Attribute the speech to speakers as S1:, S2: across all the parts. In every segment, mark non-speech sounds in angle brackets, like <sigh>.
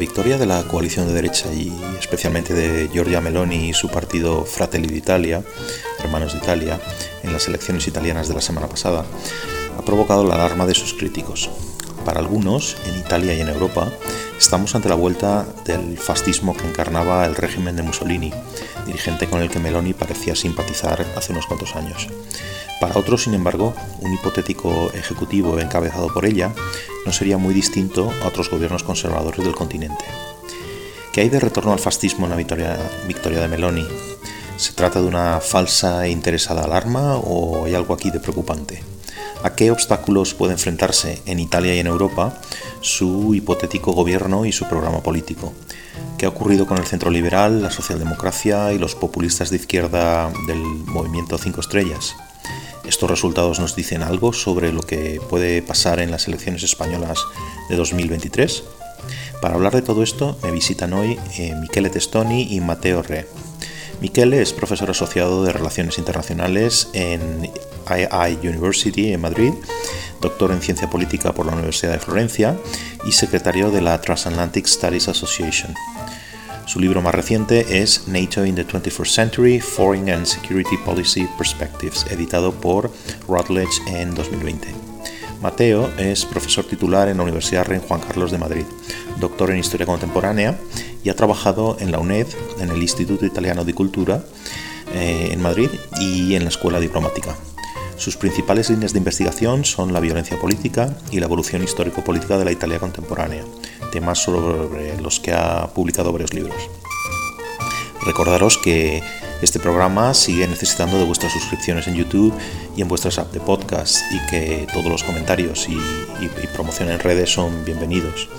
S1: Victoria de la coalición de derecha y especialmente de Giorgia Meloni y su partido Fratelli d'Italia, Hermanos de Italia, en las elecciones italianas de la semana pasada, ha provocado la alarma de sus críticos. Para algunos, en Italia y en Europa, estamos ante la vuelta del fascismo que encarnaba el régimen de Mussolini, dirigente con el que Meloni parecía simpatizar hace unos cuantos años. Para otros, sin embargo, un hipotético ejecutivo encabezado por ella no sería muy distinto a otros gobiernos conservadores del continente. ¿Qué hay de retorno al fascismo en la victoria, de Meloni? ¿Se trata de una falsa e interesada alarma o hay algo aquí de preocupante? ¿A qué obstáculos puede enfrentarse en Italia y en Europa su hipotético gobierno y su programa político? ¿Qué ha ocurrido con el centro liberal, la socialdemocracia y los populistas de izquierda del movimiento Cinco Estrellas? ¿Estos resultados nos dicen algo sobre lo que puede pasar en las elecciones españolas de 2023? Para hablar de todo esto me visitan hoy eh, Michele Testoni y Matteo Re. Michele es profesor asociado de Relaciones Internacionales en II University en Madrid, doctor en Ciencia Política por la Universidad de Florencia y secretario de la Transatlantic Studies Association. Su libro más reciente es NATO in the 21st Century, Foreign and Security Policy Perspectives, editado por Routledge en 2020. Mateo es profesor titular en la Universidad Rey Juan Carlos de Madrid, doctor en Historia Contemporánea y ha trabajado en la UNED, en el Instituto Italiano de Cultura eh, en Madrid y en la Escuela Diplomática. Sus principales líneas de investigación son la violencia política y la evolución histórico-política de la Italia contemporánea, temas sobre los que ha publicado varios libros. Recordaros que este programa sigue necesitando de vuestras suscripciones en YouTube y en vuestras apps de podcast y que todos los comentarios y, promoción en redes son bienvenidos.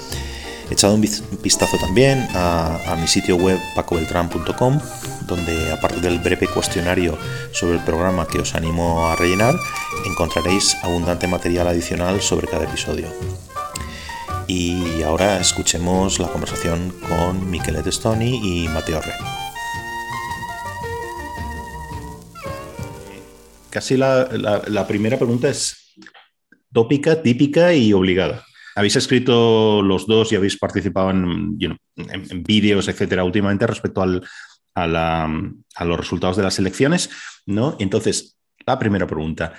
S1: He echado un vistazo también a, mi sitio web pacobeltran.com, donde aparte del breve cuestionario sobre el programa que os animo a rellenar, encontraréis abundante material adicional sobre cada episodio. Y ahora escuchemos la conversación con Michele Testoni y Matteo Re. Casi la, primera pregunta es tópica, típica y obligada. Habéis escrito los dos y habéis participado en, vídeos, etcétera, últimamente respecto al, a, a, los resultados de las elecciones, ¿no? Entonces, la primera pregunta.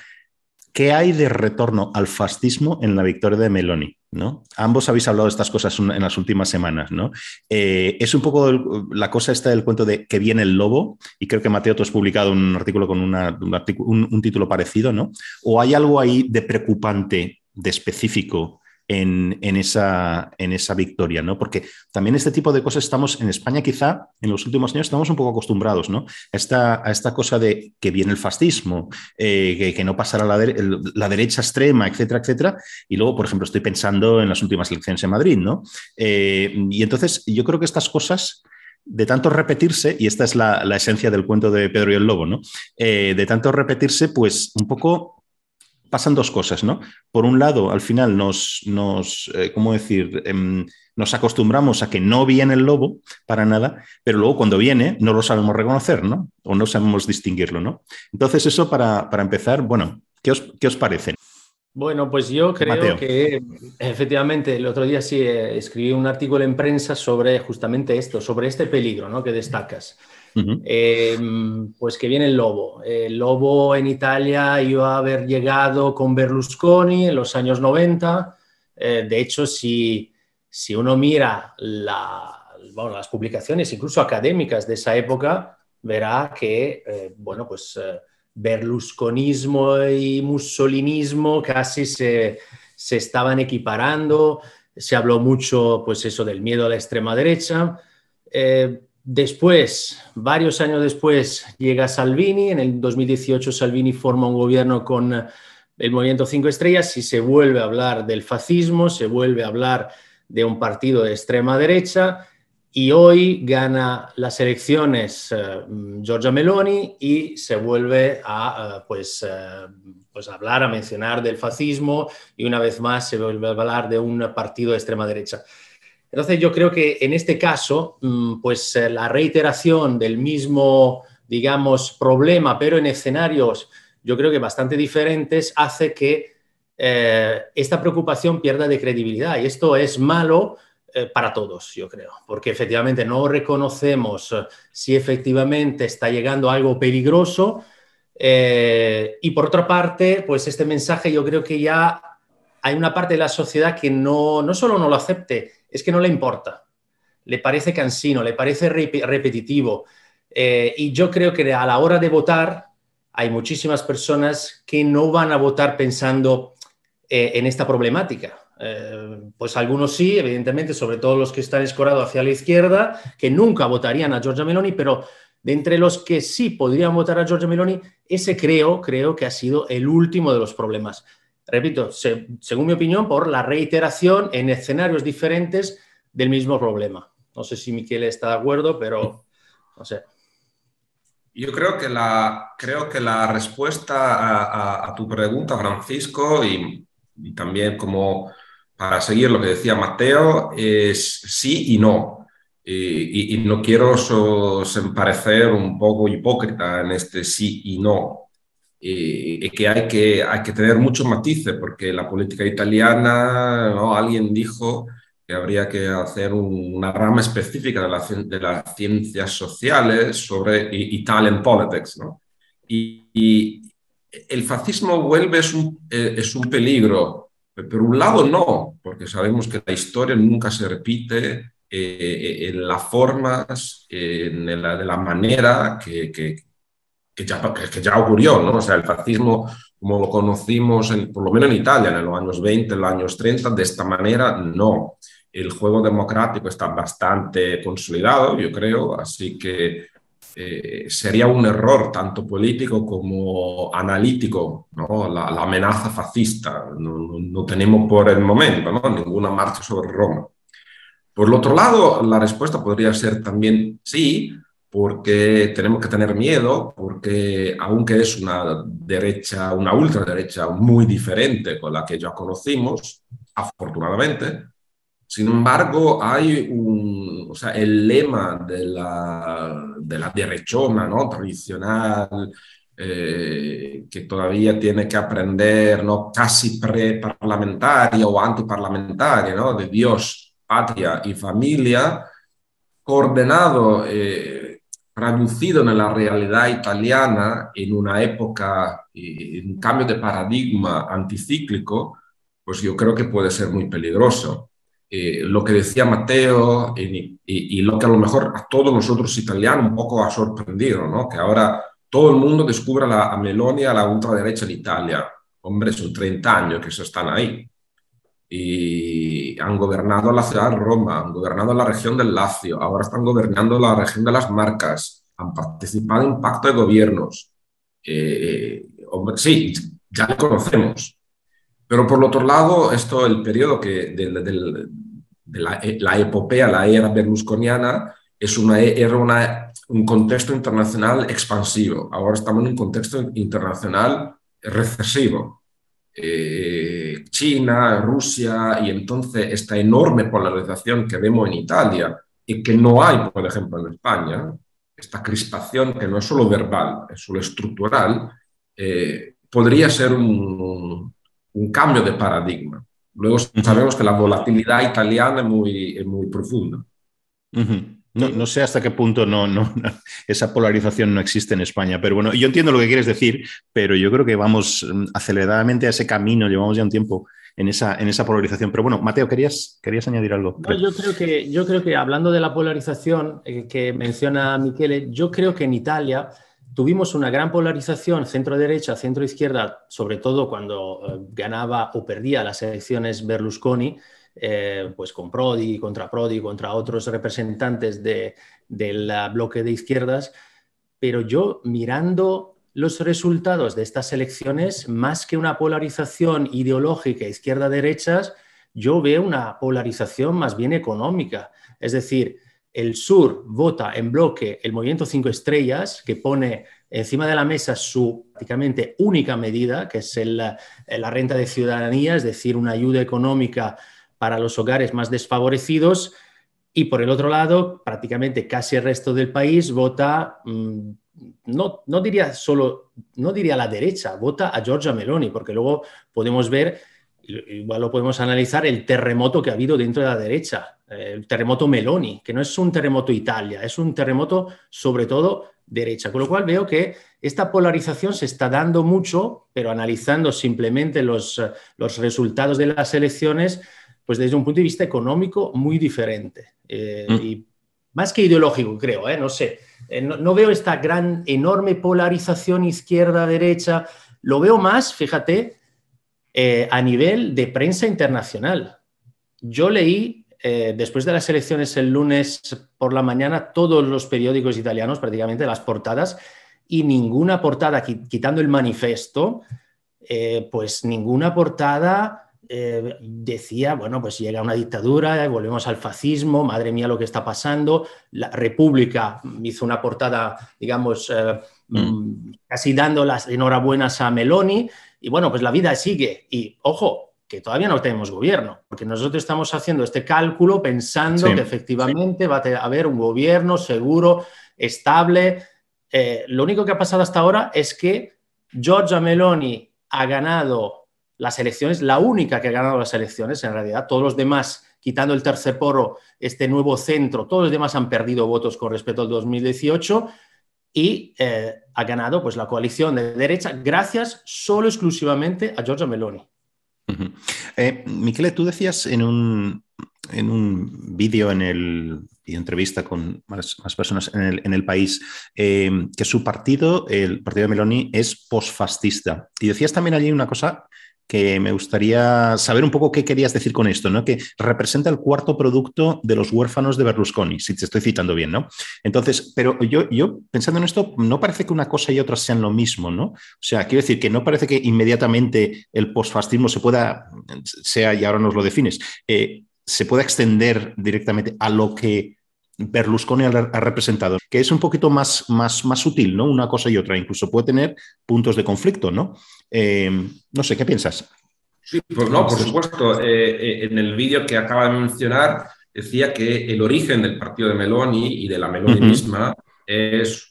S1: ¿Qué hay de retorno al fascismo en la victoria de Meloni? ¿no? Ambos habéis hablado de estas cosas en las últimas semanas. ¿no? Eh, es un poco la cosa esta del cuento de que viene el lobo, y creo que Mateo, tú has publicado un artículo con un, título parecido, ¿no? ¿O hay algo ahí de preocupante, de específico en, esa, en esa victoria, ¿no? Porque también este tipo de cosas estamos en España, quizá en los últimos años estamos un poco acostumbrados, ¿no? A esta, a esta cosa de que viene el fascismo, eh, que, no pasará la, la, derecha extrema, etcétera, etcétera. Y luego, por ejemplo, estoy pensando en las últimas elecciones en Madrid, ¿no? Eh, y entonces yo creo que estas cosas de tanto repetirse, y esta es la, esencia del cuento de Pedro y el Lobo, ¿no? Eh, de tanto repetirse, pues un poco pasan dos cosas, ¿no? Por un lado, al final nos, nos eh, ¿cómo decir? Em, nos acostumbramos a que no viene el lobo para nada, pero luego cuando viene no lo sabemos reconocer, ¿no? O no sabemos distinguirlo, ¿no? Entonces eso para, empezar, bueno, ¿qué os, ¿qué os parece?
S2: Bueno, pues yo creo que efectivamente el otro día sí eh, escribí un artículo en prensa sobre justamente esto, sobre este peligro ¿no? que destacas. Em, pues que viene el Lobo. El Lobo en Italia iba a haber llegado con Berlusconi en los años 90. Eh, de hecho, si, si uno mira las publicaciones, incluso académicas de esa época, verá que, eh, bueno, pues eh, berlusconismo y mussolinismo casi se, se, estaban equiparando. Se habló mucho, pues eso, del miedo a la extrema derecha. Después, varios años después, llega Salvini. En el 2018 Salvini forma un gobierno con eh, el movimiento Cinco Estrellas y se vuelve a hablar del fascismo, se vuelve a hablar de un partido de extrema derecha y hoy gana las elecciones uh, Giorgia Meloni y se vuelve a uh, pues, pues hablar, a mencionar del fascismo y una vez más se vuelve a hablar de un partido de extrema derecha. Entonces yo creo que en este caso, mm, pues eh, la reiteración del mismo, digamos, problema, pero en escenarios, yo creo que bastante diferentes, hace que eh, esta preocupación pierda de credibilidad. Y esto es malo eh, para todos, yo creo, porque efectivamente no reconocemos si efectivamente está llegando algo peligroso. y por otra parte, pues este mensaje yo creo que ya hay una parte de la sociedad que no, no solo no lo acepte, es que no le importa. Le parece cansino, le parece repetitivo. y yo creo que a la hora de votar, hay muchísimas personas que no van a votar pensando eh, en esta problemática. Eh, pues algunos sí, evidentemente, sobre todo los que están escorados hacia la izquierda, que nunca votarían a Giorgia Meloni, pero de entre los que sí podrían votar a Giorgia Meloni, ese creo, creo que ha sido el último de los problemas. Repito, según mi opinión, por la reiteración en escenarios diferentes del mismo problema. No sé si Miquel está de acuerdo, pero no sé.
S3: Yo creo que la, creo que la respuesta a, tu pregunta, Francisco, y, también como para seguir lo que decía Mateo, es sí y no. Y, no quiero parecer un poco hipócrita en este sí y no. Y, que, hay que hay que tener muchos matices, porque la política italiana, ¿no? alguien dijo habría que hacer una rama específica de, la, de, las ciencias sociales sobre Italian politics. ¿no? Y, el fascismo vuelve es un, eh, es un peligro. Por un lado no, porque sabemos que la historia nunca se repite eh, en las formas, en la, de la manera que, que, que, ya, que, ya ocurrió. ¿no? O sea, el fascismo como lo conocimos, en, por lo menos en Italia, en los años 20, en los años 30, de esta manera no el juego democrático está bastante consolidado, yo creo, así que eh, sería un error tanto político como analítico, ¿no? la, amenaza fascista. No, tenemos por el momento ¿no? ninguna marcha sobre Roma. Por el otro lado, la respuesta podría ser también sí, porque tenemos que tener miedo, porque aunque es una derecha, una ultraderecha muy diferente con la que ya conocimos, afortunadamente, sin embargo, hay un, o sea, el lema de la, de la derechona ¿no? tradicional, eh, que todavía tiene que aprender, ¿no? casi pre-parlamentaria o antiparlamentaria, ¿no? de Dios, patria y familia, coordenado, eh, traducido en la realidad italiana en una época, en un cambio de paradigma anticíclico, pues yo creo que puede ser muy peligroso. Eh, lo que decía Mateo y, lo que a lo mejor a todos nosotros italianos un poco ha sorprendido, ¿no? que ahora todo el mundo descubra la, a Meloni a la ultraderecha en Italia. Hombre, son 30 años que se están ahí. Y han gobernado la ciudad de Roma, han gobernado la región del Lazio, ahora están gobernando la región de las Marcas, han participado en pacto de gobiernos. Eh, hombre, sí, ya lo conocemos. Pero por otro lado, esto, el periodo que, del, del, de la, epopea, la era berlusconiana, es una, era una, un contexto internacional expansivo. Ahora estamos en un contexto internacional recesivo. Eh, China, Rusia, y entonces esta enorme polarización que vemos en Italia y que no hay, por ejemplo, en España, esta crispación que no es solo verbal, es solo estructural, eh, podría ser un, un cambio de paradigma. Luego sabemos que la volatilidad italiana es muy, muy profunda.
S4: No, sé hasta qué punto no, no, esa polarización no existe en España, pero bueno, yo entiendo lo que quieres decir, pero yo creo que vamos mm, aceleradamente a ese camino, llevamos ya un tiempo en esa, en esa polarización. Pero bueno, Mateo, ¿querías, querías añadir algo?
S2: yo, creo que, yo creo que hablando de la polarización eh, que menciona Michele, yo creo que en Italia tuvimos una gran polarización centro-derecha, centro-izquierda, sobre todo cuando eh, ganaba o perdía las elecciones Berlusconi, eh, pues con Prodi, contra Prodi, contra otros representantes del bloque de izquierdas. Pero yo mirando los resultados de estas elecciones, más que una polarización ideológica izquierda-derechas, yo veo una polarización más bien económica. Es decir, el sur vota en bloque el movimiento cinco estrellas, que pone encima de la mesa su prácticamente única medida, que es la renta de ciudadanía, es decir, una ayuda económica para los hogares más desfavorecidos. Y por el otro lado, prácticamente casi el resto del país vota, mm, no, no diría solo, no diría a la derecha, vota a Giorgia Meloni, porque luego podemos ver igual lo podemos analizar, el terremoto que ha habido dentro de la derecha, el terremoto Meloni, que no es un terremoto Italia, es un terremoto sobre todo derecha. Con lo cual veo que esta polarización se está dando mucho, pero analizando simplemente los, los resultados de las elecciones, pues desde un punto de vista económico muy diferente. Eh, mm. Y más que ideológico, creo, ¿eh? no sé. no, no, veo esta gran, enorme polarización izquierda-derecha. Lo veo más, fíjate, eh, a nivel de prensa internacional. Yo leí, eh, después de las elecciones el lunes por la mañana, todos los periódicos italianos, prácticamente las portadas, y ninguna portada, quitando el manifesto, eh, pues ninguna portada decía, bueno, pues llega una dictadura, volvemos al fascismo, madre mía lo que está pasando. La República hizo una portada, digamos, mm. Mm, casi dando las enhorabuenas a Meloni. Y bueno, pues la vida sigue. Y ojo, que todavía no tenemos gobierno, porque nosotros estamos haciendo este cálculo pensando que efectivamente va a haber un gobierno seguro, estable. Eh, lo único que ha pasado hasta ahora es que Giorgia Meloni ha ganado las elecciones, la única que ha ganado las elecciones en realidad, todos los demás, quitando el tercer poro, este nuevo centro, todos los demás han perdido votos con respecto al 2018 y eh, ha ganado pues, la coalición de derecha gracias solo exclusivamente a Giorgia Meloni.
S4: Eh, Michele, tú decías en un, en un vídeo en el y entrevista con más, personas en el, país, eh, que su partido, el partido de Meloni, es posfascista. Y decías también allí una cosa que me gustaría saber un poco qué querías decir con esto, ¿no? Que representa el cuarto producto de los huérfanos de Berlusconi, si te estoy citando bien, ¿no? Entonces, pero yo, yo pensando en esto, no parece que una cosa y otra sean lo mismo, ¿no? O sea, quiero decir que no parece que inmediatamente el posfascismo se pueda, sea, y ahora nos lo defines, eh, se pueda extender directamente a lo que Berlusconi ha, representado, que es un poquito más, más, más sutil, ¿no? Una cosa y otra, incluso puede tener puntos de conflicto, ¿no? Eh, no sé, ¿qué piensas?
S3: Sí, pues no, por supuesto. Eh, eh, en el vídeo que acaba de mencionar, decía que el origen del partido de Meloni y de la Meloni misma es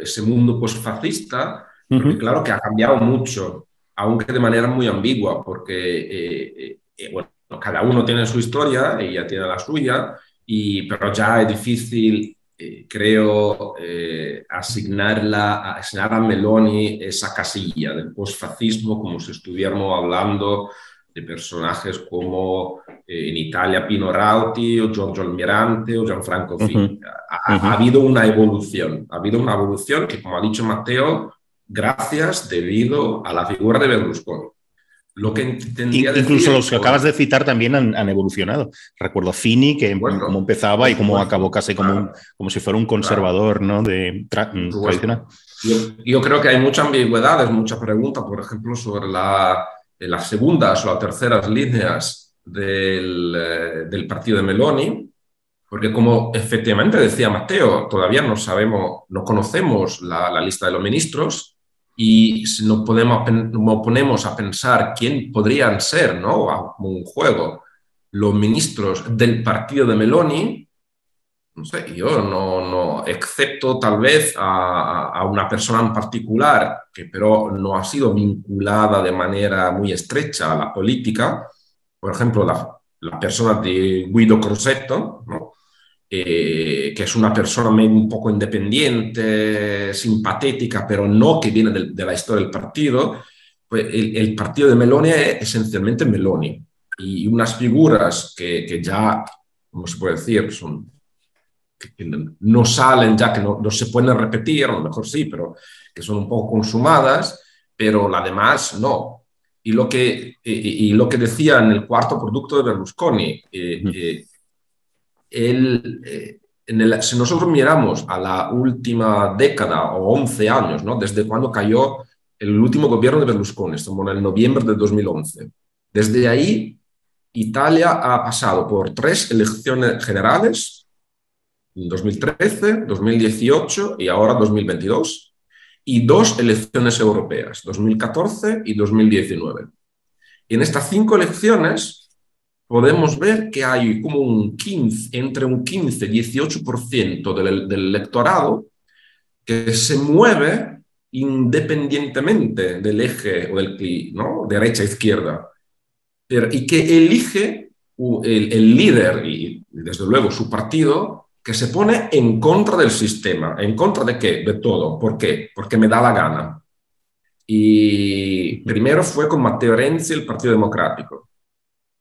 S3: ese mundo posfascista, porque claro que ha cambiado mucho, aunque de manera muy ambigua, porque bueno, cada uno tiene su historia, ella tiene la suya, y, pero ya es difícil, eh, creo, eh, asignarla, asignar a Meloni esa casilla del postfascismo como si estuviéramos hablando de personajes como eh, en Italia Pino Rauti o Giorgio Almirante o Gianfranco Fini. ha, habido una evolución, ha habido una evolución que, como ha dicho Mateo, gracias debido a la figura de Berlusconi.
S4: Lo que Incluso los que acabas de citar también han, evolucionado. Recuerdo Fini, que cómo empezaba y cómo acabó casi como, como si fuera un conservador ¿no? de, tradicional.
S3: Yo, creo que hay muchas ambigüedades, muchas preguntas, por ejemplo, sobre la, las segundas o las terceras líneas del, eh, del partido de Meloni, porque como efectivamente decía Mateo, todavía no sabemos, no conocemos la, la lista de los ministros, y si nos, podemos, nos ponemos a pensar quién podrían ser, ¿no? Como un juego, los ministros del partido de Meloni, no sé, yo no, no excepto tal vez a, a, una persona en particular que pero no ha sido vinculada de manera muy estrecha a la política, por ejemplo, la, la persona de Guido Crosetto, ¿no? Eh, que es una persona un poco independiente, simpatética, pero no que viene de, la historia del partido, pues el, partido de Meloni es esencialmente Meloni. Y unas figuras que, que ya, ¿cómo se puede decir? Son, que, no salen ya, que no, no, se pueden repetir, a lo mejor sí, pero que son un poco consumadas, pero la demás no. Y lo que, y, lo que decía en el cuarto producto de Berlusconi, eh, eh, eh, si nosotros miramos a la última década o 11 años, ¿no? desde cuando cayó el último gobierno de Berlusconi, estamos en el noviembre de 2011, desde ahí Italia ha pasado por tres elecciones generales, en 2013, 2018 y ahora 2022, y dos elecciones europeas, 2014 y 2019. Y en estas cinco elecciones, podemos ver que hay como un 15, entre un 15 y 18% del, del electorado que se mueve independientemente del eje o del ¿no? derecha-izquierda. y que elige el, líder y, desde luego, su partido que se pone en contra del sistema. ¿En contra de qué? De todo. ¿Por qué? Porque me da la gana. Y primero fue con Matteo Renzi, el Partido Democrático,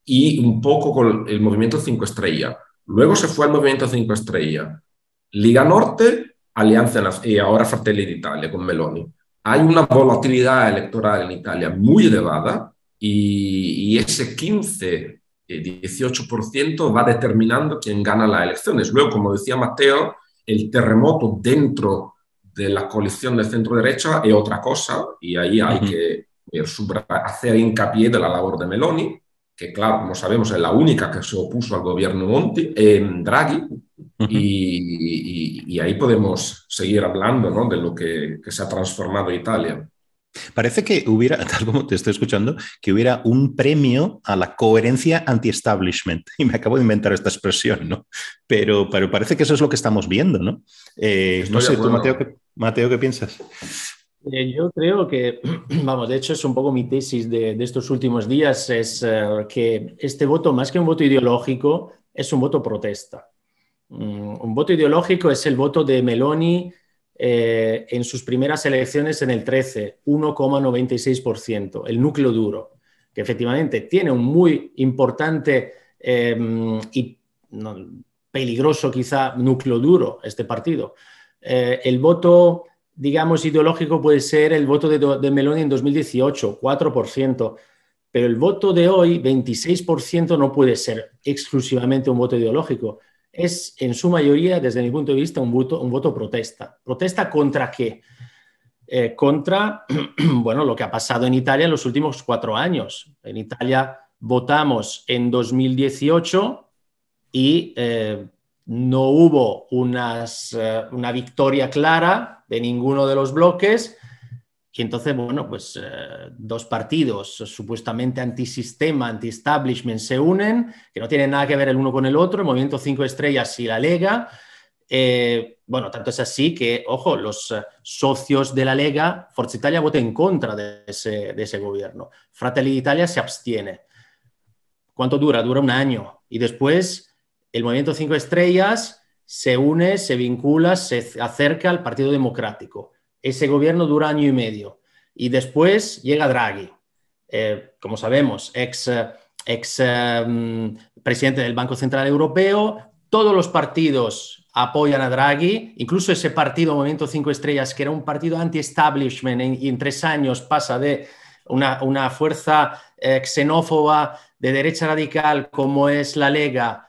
S3: y un poco con el Movimiento 5 Estrella. Luego se fue al Movimiento 5 Estrella. Liga Norte, Alianza y ahora Fratelli d'Italia con Meloni. Hay una volatilidad electoral en Italia muy elevada y, y ese 15 18% va determinando quién gana las elecciones. Luego, como decía Mateo, el terremoto dentro de la coalición de centro-derecha es otra cosa y ahí hay que hacer hincapié de la labor de Meloni, que claro, como sabemos es la única que se opuso al gobierno Monti, en Draghi, y, ahí podemos seguir hablando ¿no? de lo que, que se ha transformado Italia.
S4: Parece que hubiera, <laughs> tal como te estoy escuchando, que hubiera un premio a la coherencia anti-establishment. <laughs> Y me acabo de inventar esta expresión, ¿no? Pero, pero parece que eso es lo que estamos viendo, ¿no? Eh, no sé, tú, Mateo, ¿qué, Mateo, ¿qué piensas?
S2: Eh, yo creo que, <clears throat> vamos, de hecho es un poco mi tesis de, estos últimos días, es eh, que este voto, más que un voto ideológico, es un voto protesta. Mm, un voto ideológico es el voto de Meloni eh, en sus primeras elecciones en el 13, 1,96%, el núcleo duro, que efectivamente tiene un muy importante y peligroso quizá núcleo duro este partido. El voto, digamos, ideológico puede ser el voto de, de Meloni en 2018, 4%. Pero el voto de hoy, 26%, no puede ser exclusivamente un voto ideológico es en su mayoría, desde mi punto de vista, un voto, un voto protesta. ¿Protesta contra qué? Eh, contra, <clears throat> bueno, lo que ha pasado en Italia en los últimos cuatro años. En Italia votamos en 2018 y eh, no hubo eh, una victoria clara de ninguno de los bloques y entonces, bueno, pues eh, dos partidos supuestamente antisistema, anti-establishment se unen, que no tienen nada que ver el uno con el otro, el Movimiento Cinco Estrellas y la Lega. Eh, bueno, tanto es así que, ojo, los socios de la Lega, Forza Italia vota en contra de ese, de ese gobierno. Fratelli d'Italia se abstiene. ¿Cuánto dura? Dura un año. Y después el Movimiento Cinco Estrellas se une, se vincula, se acerca al Partido Democrático ese gobierno dura año y medio. Y después llega Draghi, eh, como sabemos, ex, ex em, presidente del Banco Central Europeo. Todos los partidos apoyan a Draghi, incluso ese partido Movimiento Cinco Estrellas, que era un partido anti-establishment en tres años pasa de una, fuerza eh, xenófoba de derecha radical como es la Lega,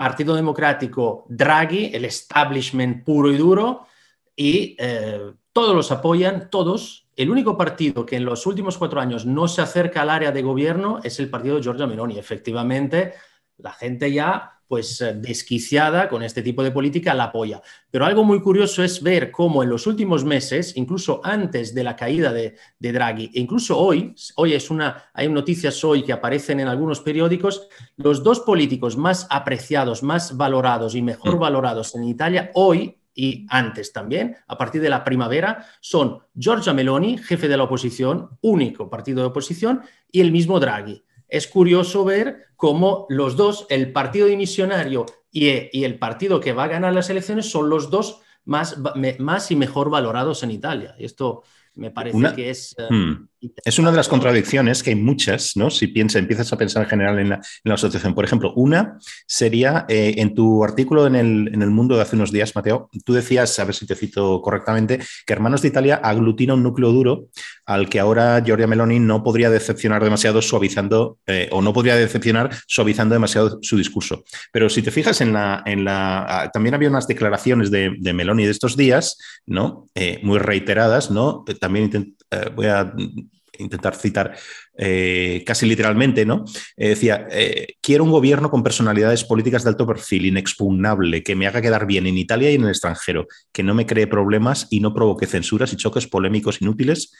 S2: Partido Democrático, Draghi, el establishment puro y duro, y eh, todos los apoyan, todos. El único partido que en los últimos cuatro años no se acerca al área de gobierno es el partido de Giorgia Meloni. Efectivamente, la gente ya pues eh, desquiciada con este tipo de política la apoya. Pero algo muy curioso es ver cómo en los últimos meses, incluso antes de la caída de, Draghi, e incluso hoy, hoy es una, hay noticias hoy que aparecen en algunos periódicos, los dos políticos más apreciados, más valorados y mejor valorados en Italia hoy y antes también, a partir de la primavera, son Giorgia Meloni, jefe de la oposición, único partido de oposición, y el mismo Draghi. Es curioso ver cómo los dos, el partido dimisionario y, y el partido que va a ganar las elecciones, son los dos más, más y mejor valorados en Italia. Esto me parece que es...
S4: Eh, hmm. Es una de las contradicciones que hay muchas, ¿no? Si piensa, empiezas a pensar en general en la, asociación. Por ejemplo, una sería eh, en tu artículo en el, en el, Mundo de hace unos días, Mateo, tú decías, a ver si te cito correctamente, que Hermanos de Italia aglutina un núcleo duro al que ahora Giorgia Meloni no podría decepcionar demasiado suavizando, eh, o no podría decepcionar suavizando demasiado su discurso. Pero si te fijas en la... En la ah, también había unas declaraciones de, de Meloni de estos días, ¿no? Eh, muy reiteradas, ¿no? También voy a intentar citar eh, casi literalmente, ¿no? Eh, decía, eh, quiero un gobierno con personalidades políticas de alto perfil, inexpugnable, que me haga quedar bien en Italia y en el extranjero, que no me cree problemas y no provoque censuras y choques polémicos inútiles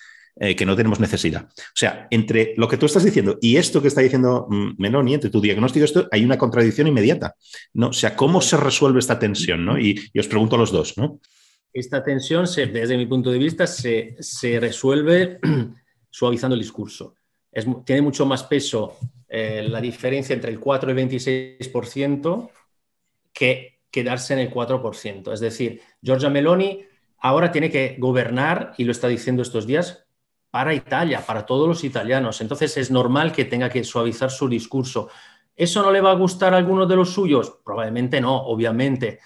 S4: que no tenemos necesidad. O sea, entre lo que tú estás diciendo y esto que está diciendo mm, Meloni, entre tu diagnóstico y esto, hay una contradicción inmediata, ¿no? O sea, ¿cómo se resuelve esta tensión, ¿no? Y, os pregunto a los dos, ¿no?
S2: Esta tensión, desde mi punto de vista, se, se resuelve <clears throat> suavizando el discurso. tiene mucho más peso eh, la diferencia entre el 4 y el 26% que quedarse en el 4%. Es decir, Giorgia Meloni ahora tiene que gobernar, y lo está diciendo estos días, para Italia, para todos los italianos. Entonces es normal que tenga que suavizar su discurso. ¿Eso no le va a gustar a alguno de los suyos? Probablemente no, obviamente.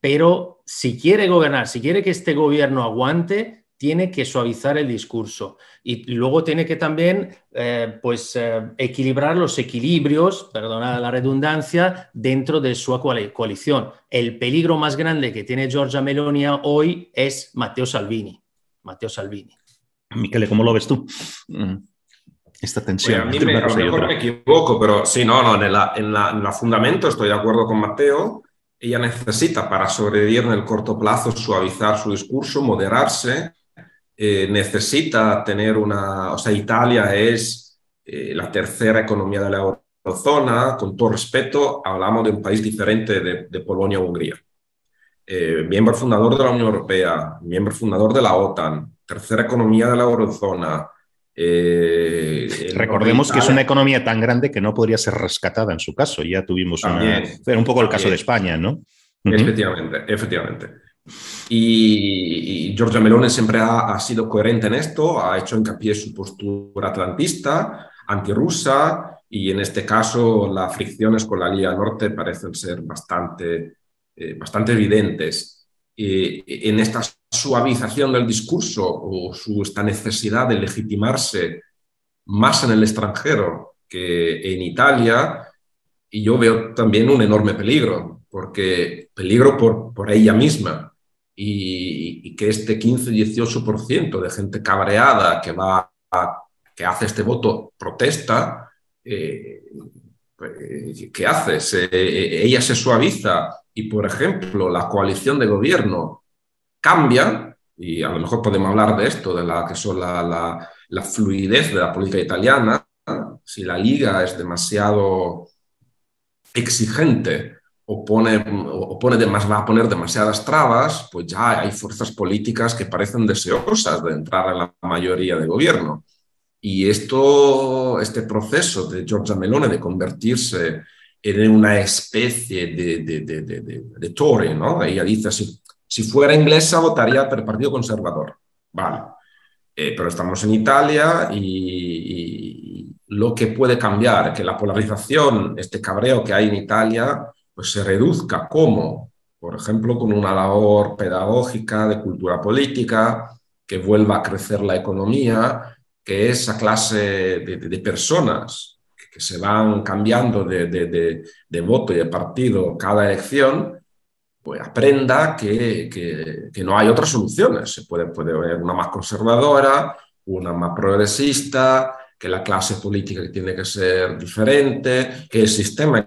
S2: Pero si quiere gobernar, si quiere que este gobierno aguante, tiene que suavizar el discurso y luego tiene que también eh, pues, eh, equilibrar los equilibrios, perdona la redundancia, dentro de su coalición. El peligro más grande que tiene Giorgia Meloni hoy es Matteo Salvini. Matteo Salvini.
S4: Michele, ¿cómo lo ves tú? Mm, esta tensión.
S3: a mí me, a lo mejor me equivoco, pero sí, no, no, en, la, en, la, en el fundamento estoy de acuerdo con Matteo. Ella necesita para sobrevivir en el corto plazo suavizar su discurso, moderarse eh, necesita tener una, o sea, Italia es eh, la tercera economía de la eurozona, con todo respeto, hablamos de un país diferente de, Polonia o Hungría. Eh, miembro fundador de la Unión Europea, miembro fundador de la OTAN, tercera economía de la eurozona.
S4: Recordemos que es una economía tan grande que no podría ser rescatada en su caso. Ya tuvimos una. Era un poco el caso de España, ¿no?
S3: Efectivamente, efectivamente. Y, Giorgia Meloni siempre ha, sido coherente en esto, ha hecho hincapié en su postura atlantista, antirrusa, y en este caso las fricciones con la Liga Norte parecen ser bastante, eh, bastante evidentes. en esta suavización del discurso o su, esta necesidad de legitimarse más en el extranjero que en Italia, y yo veo también un enorme peligro, porque peligro por, por ella misma, y, que este 15-18% de gente cabreada que, va que hace este voto protesta, eh, ¿qué hace? ella se suaviza y, por ejemplo, la coalición de gobierno cambia, y a lo mejor podemos hablar de esto, de la que son la, la fluidez de la política italiana, si la liga es demasiado exigente o pone, o pone va a poner demasiadas trabas, pues ya hay fuerzas políticas que parecen deseosas de entrar en la mayoría de gobierno. Y esto, este proceso de Giorgia Melone de convertirse en una especie de, de, de, de Tory, ¿no? Ella dice, si, si fuera inglesa votaría por el Partido Conservador. Vale. Eh, pero estamos en Italia y, y, lo que puede cambiar, que la polarización, este cabreo que hay en Italia, pues se reduzca como, por ejemplo, con una labor pedagógica de cultura política, que vuelva a crecer la economía, que esa clase de, personas que, se van cambiando de, voto y de partido cada elección, pues aprenda que, que, no hay otras soluciones. Se puede, puede haber una más conservadora, una más progresista, que la clase política tiene que ser diferente, que el sistema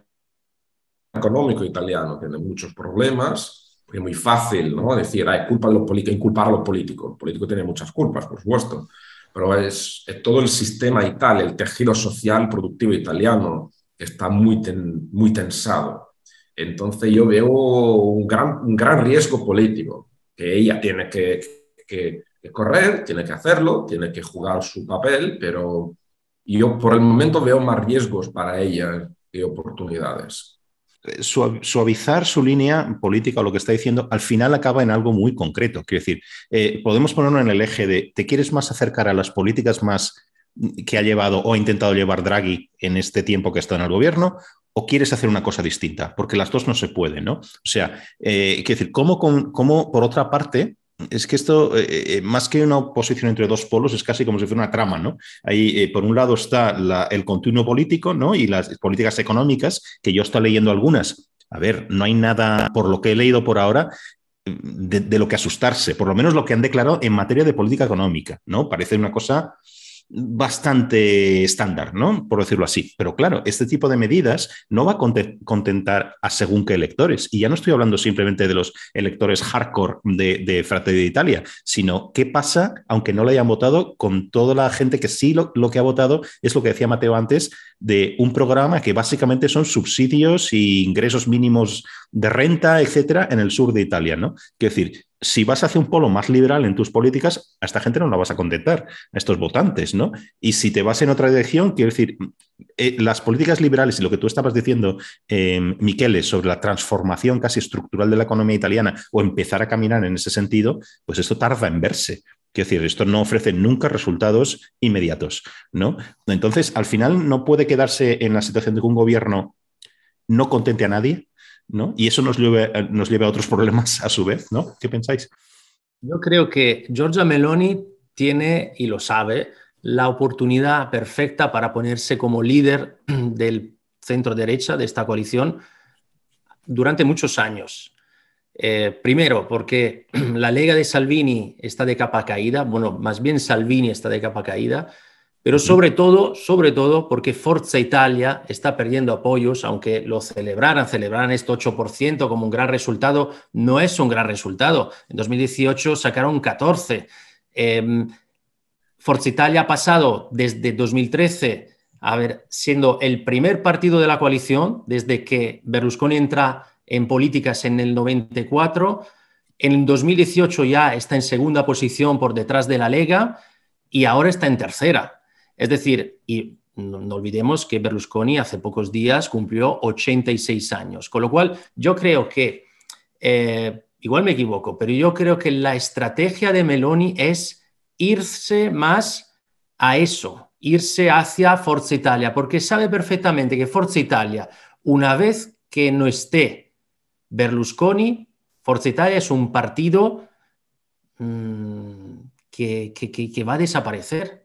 S3: económico italiano tiene muchos problemas, es muy fácil ¿no? decir, hay culpa de los inculpar a los políticos. El político tiene muchas culpas, por supuesto, pero es, todo el sistema Italia, el tejido social productivo italiano está muy, muy tensado. Entonces yo veo un gran, un gran riesgo político que ella tiene que, correr, tiene que hacerlo, tiene que jugar su papel, pero yo por el momento veo más riesgos para ella que oportunidades
S4: suavizar su línea política o lo que está diciendo, al final acaba en algo muy concreto. Quiero decir, eh, podemos ponerlo en el eje de, ¿te quieres más acercar a las políticas más que ha llevado o ha intentado llevar Draghi en este tiempo que está en el gobierno? ¿O quieres hacer una cosa distinta? Porque las dos no se pueden, ¿no? O sea, eh, quiero decir, ¿cómo, por otra parte es que esto, eh, eh, más que una oposición entre dos polos, es casi como si fuera una trama, ¿no? Ahí, eh, por un lado, está el continuo político, ¿no? Y las políticas económicas, que yo estoy leyendo algunas. A ver, no hay nada, por lo que he leído por ahora, de, de, lo que asustarse, por lo menos lo que han declarado en materia de política económica, ¿no? Parece una cosa bastante estándar, ¿no? Por decirlo así. Pero claro, este tipo de medidas no va a contentar a según qué electores. Y ya no estoy hablando simplemente de los electores hardcore de, de Fratelli d'Italia, sino qué pasa, aunque no lo hayan votado, con toda la gente que sí lo, que ha votado es lo que decía Mateo antes, de un programa que básicamente son subsidios y ingresos mínimos de renta, etcétera, en el sur de Italia, ¿no? Quiero decir, si vas hacia un polo más liberal en tus políticas, a esta gente no la vas a contentar, a estos votantes, ¿no? Y si te vas en otra dirección, quiero decir, eh, las políticas liberales y lo que tú estabas diciendo, eh, Miquele, sobre la transformación casi estructural de la economía italiana o empezar a caminar en ese sentido, pues esto tarda en verse. Quiero decir, esto no ofrece nunca resultados inmediatos, ¿no? Entonces, al final no puede quedarse en la situación de que un gobierno no contente a nadie, ¿no? Y eso nos lleva, nos lleva a otros problemas a su vez, ¿no? ¿Qué pensáis?
S2: Yo creo que Giorgia Meloni tiene, y lo sabe, la oportunidad perfecta para ponerse como líder <clears throat> del centro derecha de esta coalición durante muchos años. Eh, primero, porque <clears throat> la Lega de Salvini está de capa caída, bueno, más bien Salvini está de capa caída, pero sobre todo, sobre todo porque Forza Italia está perdiendo apoyos, aunque lo celebraran, celebraran este 8% como un gran resultado, no es un gran resultado. En 2018 sacaron 14. Em, Forza Italia ha pasado desde 2013 a ver, siendo el primer partido de la coalición desde que Berlusconi entra en políticas en el 94. En 2018 ya está en segunda posición por detrás de la Lega y ahora está en tercera. Es decir, y no, olvidemos que Berlusconi hace pocos días cumplió 86 años, con lo cual yo creo que, eh, igual me equivoco, pero yo creo que la estrategia de Meloni es irse más a eso, irse hacia Forza Italia, porque sabe perfectamente que Forza Italia, una vez que no esté Berlusconi, Forza Italia es un partido mm, que va a desaparecer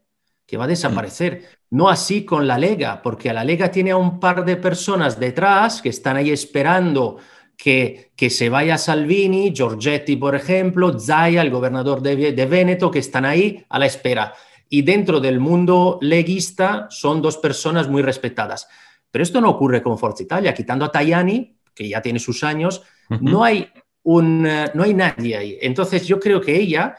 S2: que va a desaparecer. No así con la Lega, porque a la Lega tiene a un par de personas detrás que están ahí esperando que, que se vaya Salvini, Giorgetti, por ejemplo, Zaya, el gobernador de, de Veneto, que están ahí a la espera. Y dentro del mundo leguista son dos personas muy respetadas. Pero esto no ocurre con Forza Italia. Quitando a Tajani, que ya tiene sus años, no, hay un, eh, no hay nadie ahí. Entonces yo creo que ella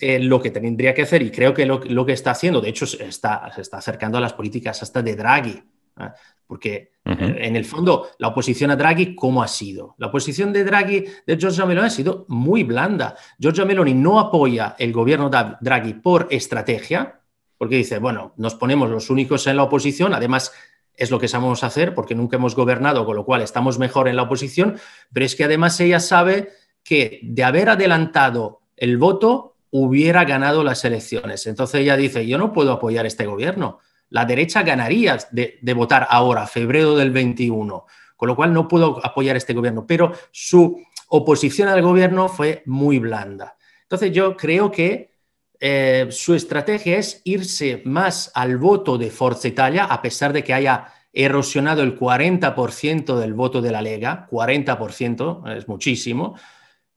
S2: eh, lo que tendría que hacer, y creo que lo, que está haciendo, de hecho, está, se está acercando a las políticas hasta de Draghi, ¿eh? porque eh, en el fondo la oposición a Draghi, ¿cómo ha sido? La oposición de Draghi, de Giorgia Meloni, ha sido muy blanda. Giorgia Meloni no apoya el gobierno de Draghi por estrategia, porque dice, bueno, nos ponemos los únicos en la oposición, además es lo que sabemos hacer porque nunca hemos gobernado, con lo cual estamos mejor en la oposición, pero es que además ella sabe que de haber adelantado el voto hubiera ganado las elecciones. Entonces ella dice, yo no puedo apoyar este gobierno. La derecha ganaría de, votar ahora, febrero del 21, con lo cual no puedo apoyar este gobierno. Pero su oposición al gobierno fue muy blanda. Entonces yo creo que eh, su estrategia es irse más al voto de Forza Italia, a pesar de que haya erosionado el 40% del voto de la Lega, 40% es muchísimo,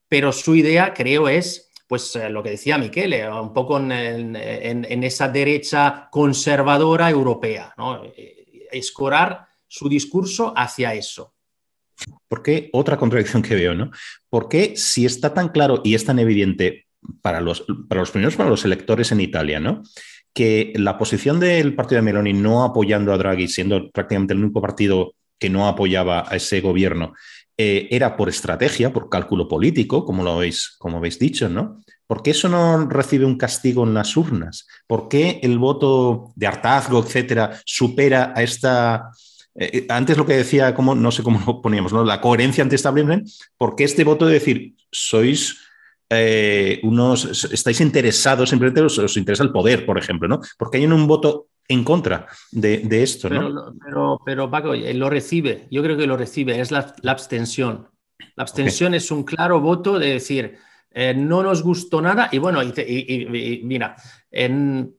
S2: pero su idea creo es pues eh, lo que decía Michele, un poco en, esa derecha conservadora europea, ¿no? Eh, escorar su discurso hacia eso.
S4: ¿Por qué? Otra contradicción que veo, ¿no? ¿Por qué si está tan claro y es tan evidente para los, para los primeros, para los electores en Italia, ¿no? Que la posición del partido de Meloni no apoyando a Draghi, siendo prácticamente el único partido que no apoyaba a ese gobierno, eh, era por estrategia, por cálculo político, como lo habéis, como habéis dicho, ¿no? ¿Por qué eso no recibe un castigo en las urnas? ¿Por qué el voto de hartazgo, etcétera, supera a esta... Eh, eh, antes lo que decía, como, no sé cómo lo poníamos, ¿no? la coherencia ante-establishment, ¿por qué este voto de decir, sois unos, estáis interesados, simplemente os, os, interesa el poder, por ejemplo, ¿no? Porque hay un voto en contra de, esto,
S2: ¿no? Pero, pero, Paco, lo recibe, yo creo que lo recibe, es la, abstención. La abstención es un claro voto de decir, eh, no nos gustó nada y bueno, y, mira, en,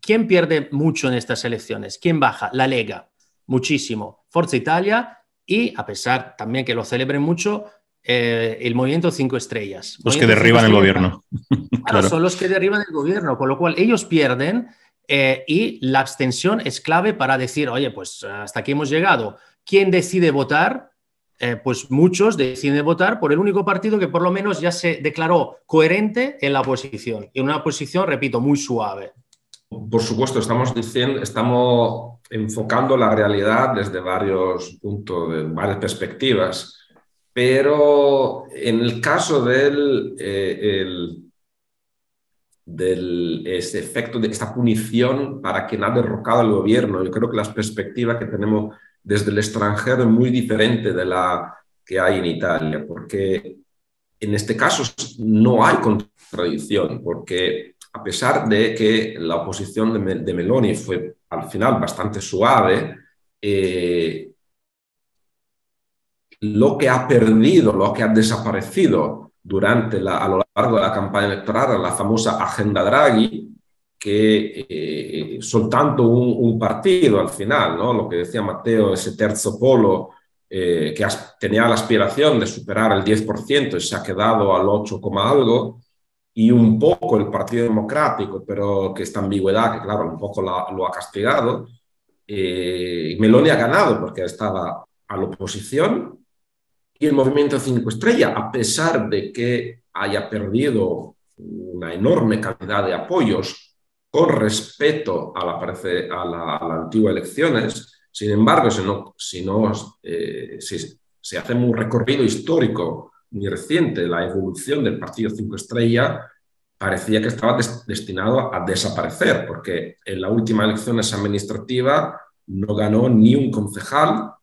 S2: ¿quién pierde mucho en estas elecciones? ¿Quién baja? La Lega, muchísimo. Forza Italia y, a pesar también que lo celebren mucho, eh, el movimiento cinco estrellas.
S4: Los que derriban el gobierno. <laughs>
S2: claro. Son los que derriban el gobierno, con lo cual ellos pierden eh, y la abstención es clave para decir, oye, pues hasta aquí hemos llegado. ¿Quién decide votar? Eh, pues muchos deciden votar por el único partido que por lo menos ya se declaró coherente en la oposición. Y una posición, repito, muy suave.
S3: Por supuesto, estamos diciendo, estamos enfocando la realidad desde varios puntos, de varias perspectivas. Pero en el caso del, eh, del este efecto de esta punición para quien ha derrocado al gobierno, yo creo que la perspectiva que tenemos desde el extranjero es muy diferente de la que hay en Italia, porque en este caso no hay contradicción, porque a pesar de que la oposición de, Meloni fue al final bastante suave, eh, lo que ha perdido, lo que ha desaparecido durante la, a lo largo de la campaña electoral, la famosa agenda Draghi, que eh, soltanto un, un, al final, ¿no? lo que decía Matteo, ese terzo polo eh, que tenía la aspiración de superar el 10% y se ha quedado al 8, algo, y un poco el Partido Democrático, pero que esta ambigüedad, que claro, un poco lo ha castigado, eh, Meloni ha ganado porque estaba a la oposición y el movimiento 5 estrella, a pesar de que haya perdido una enorme cantidad de apoyos con respecto a la, a la, a las antiguas elecciones, sin embargo, si, no, si, no, eh, hacemos un recorrido histórico muy reciente, la evolución del Partido 5 Estrella parecía que estaba destinado a desaparecer, porque en la última elección administrativa no ganó ni un concejal,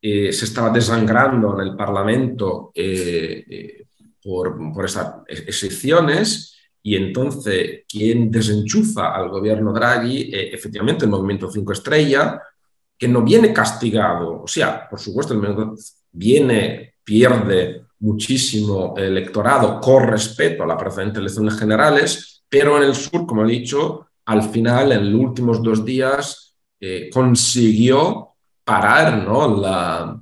S3: eh, se estaba desangrando en el Parlamento eh, eh, por, por esas excepciones y entonces quien desenchufa al gobierno Draghi, efectivamente el movimiento 5 Estrella, que no viene castigado, o sea, por supuesto, el movimiento viene, pierde muchísimo electorado con respecto a las precedentes elecciones generales, pero en el sur, como he dicho, al final, en los últimos dos días, consiguió parar ¿no? la,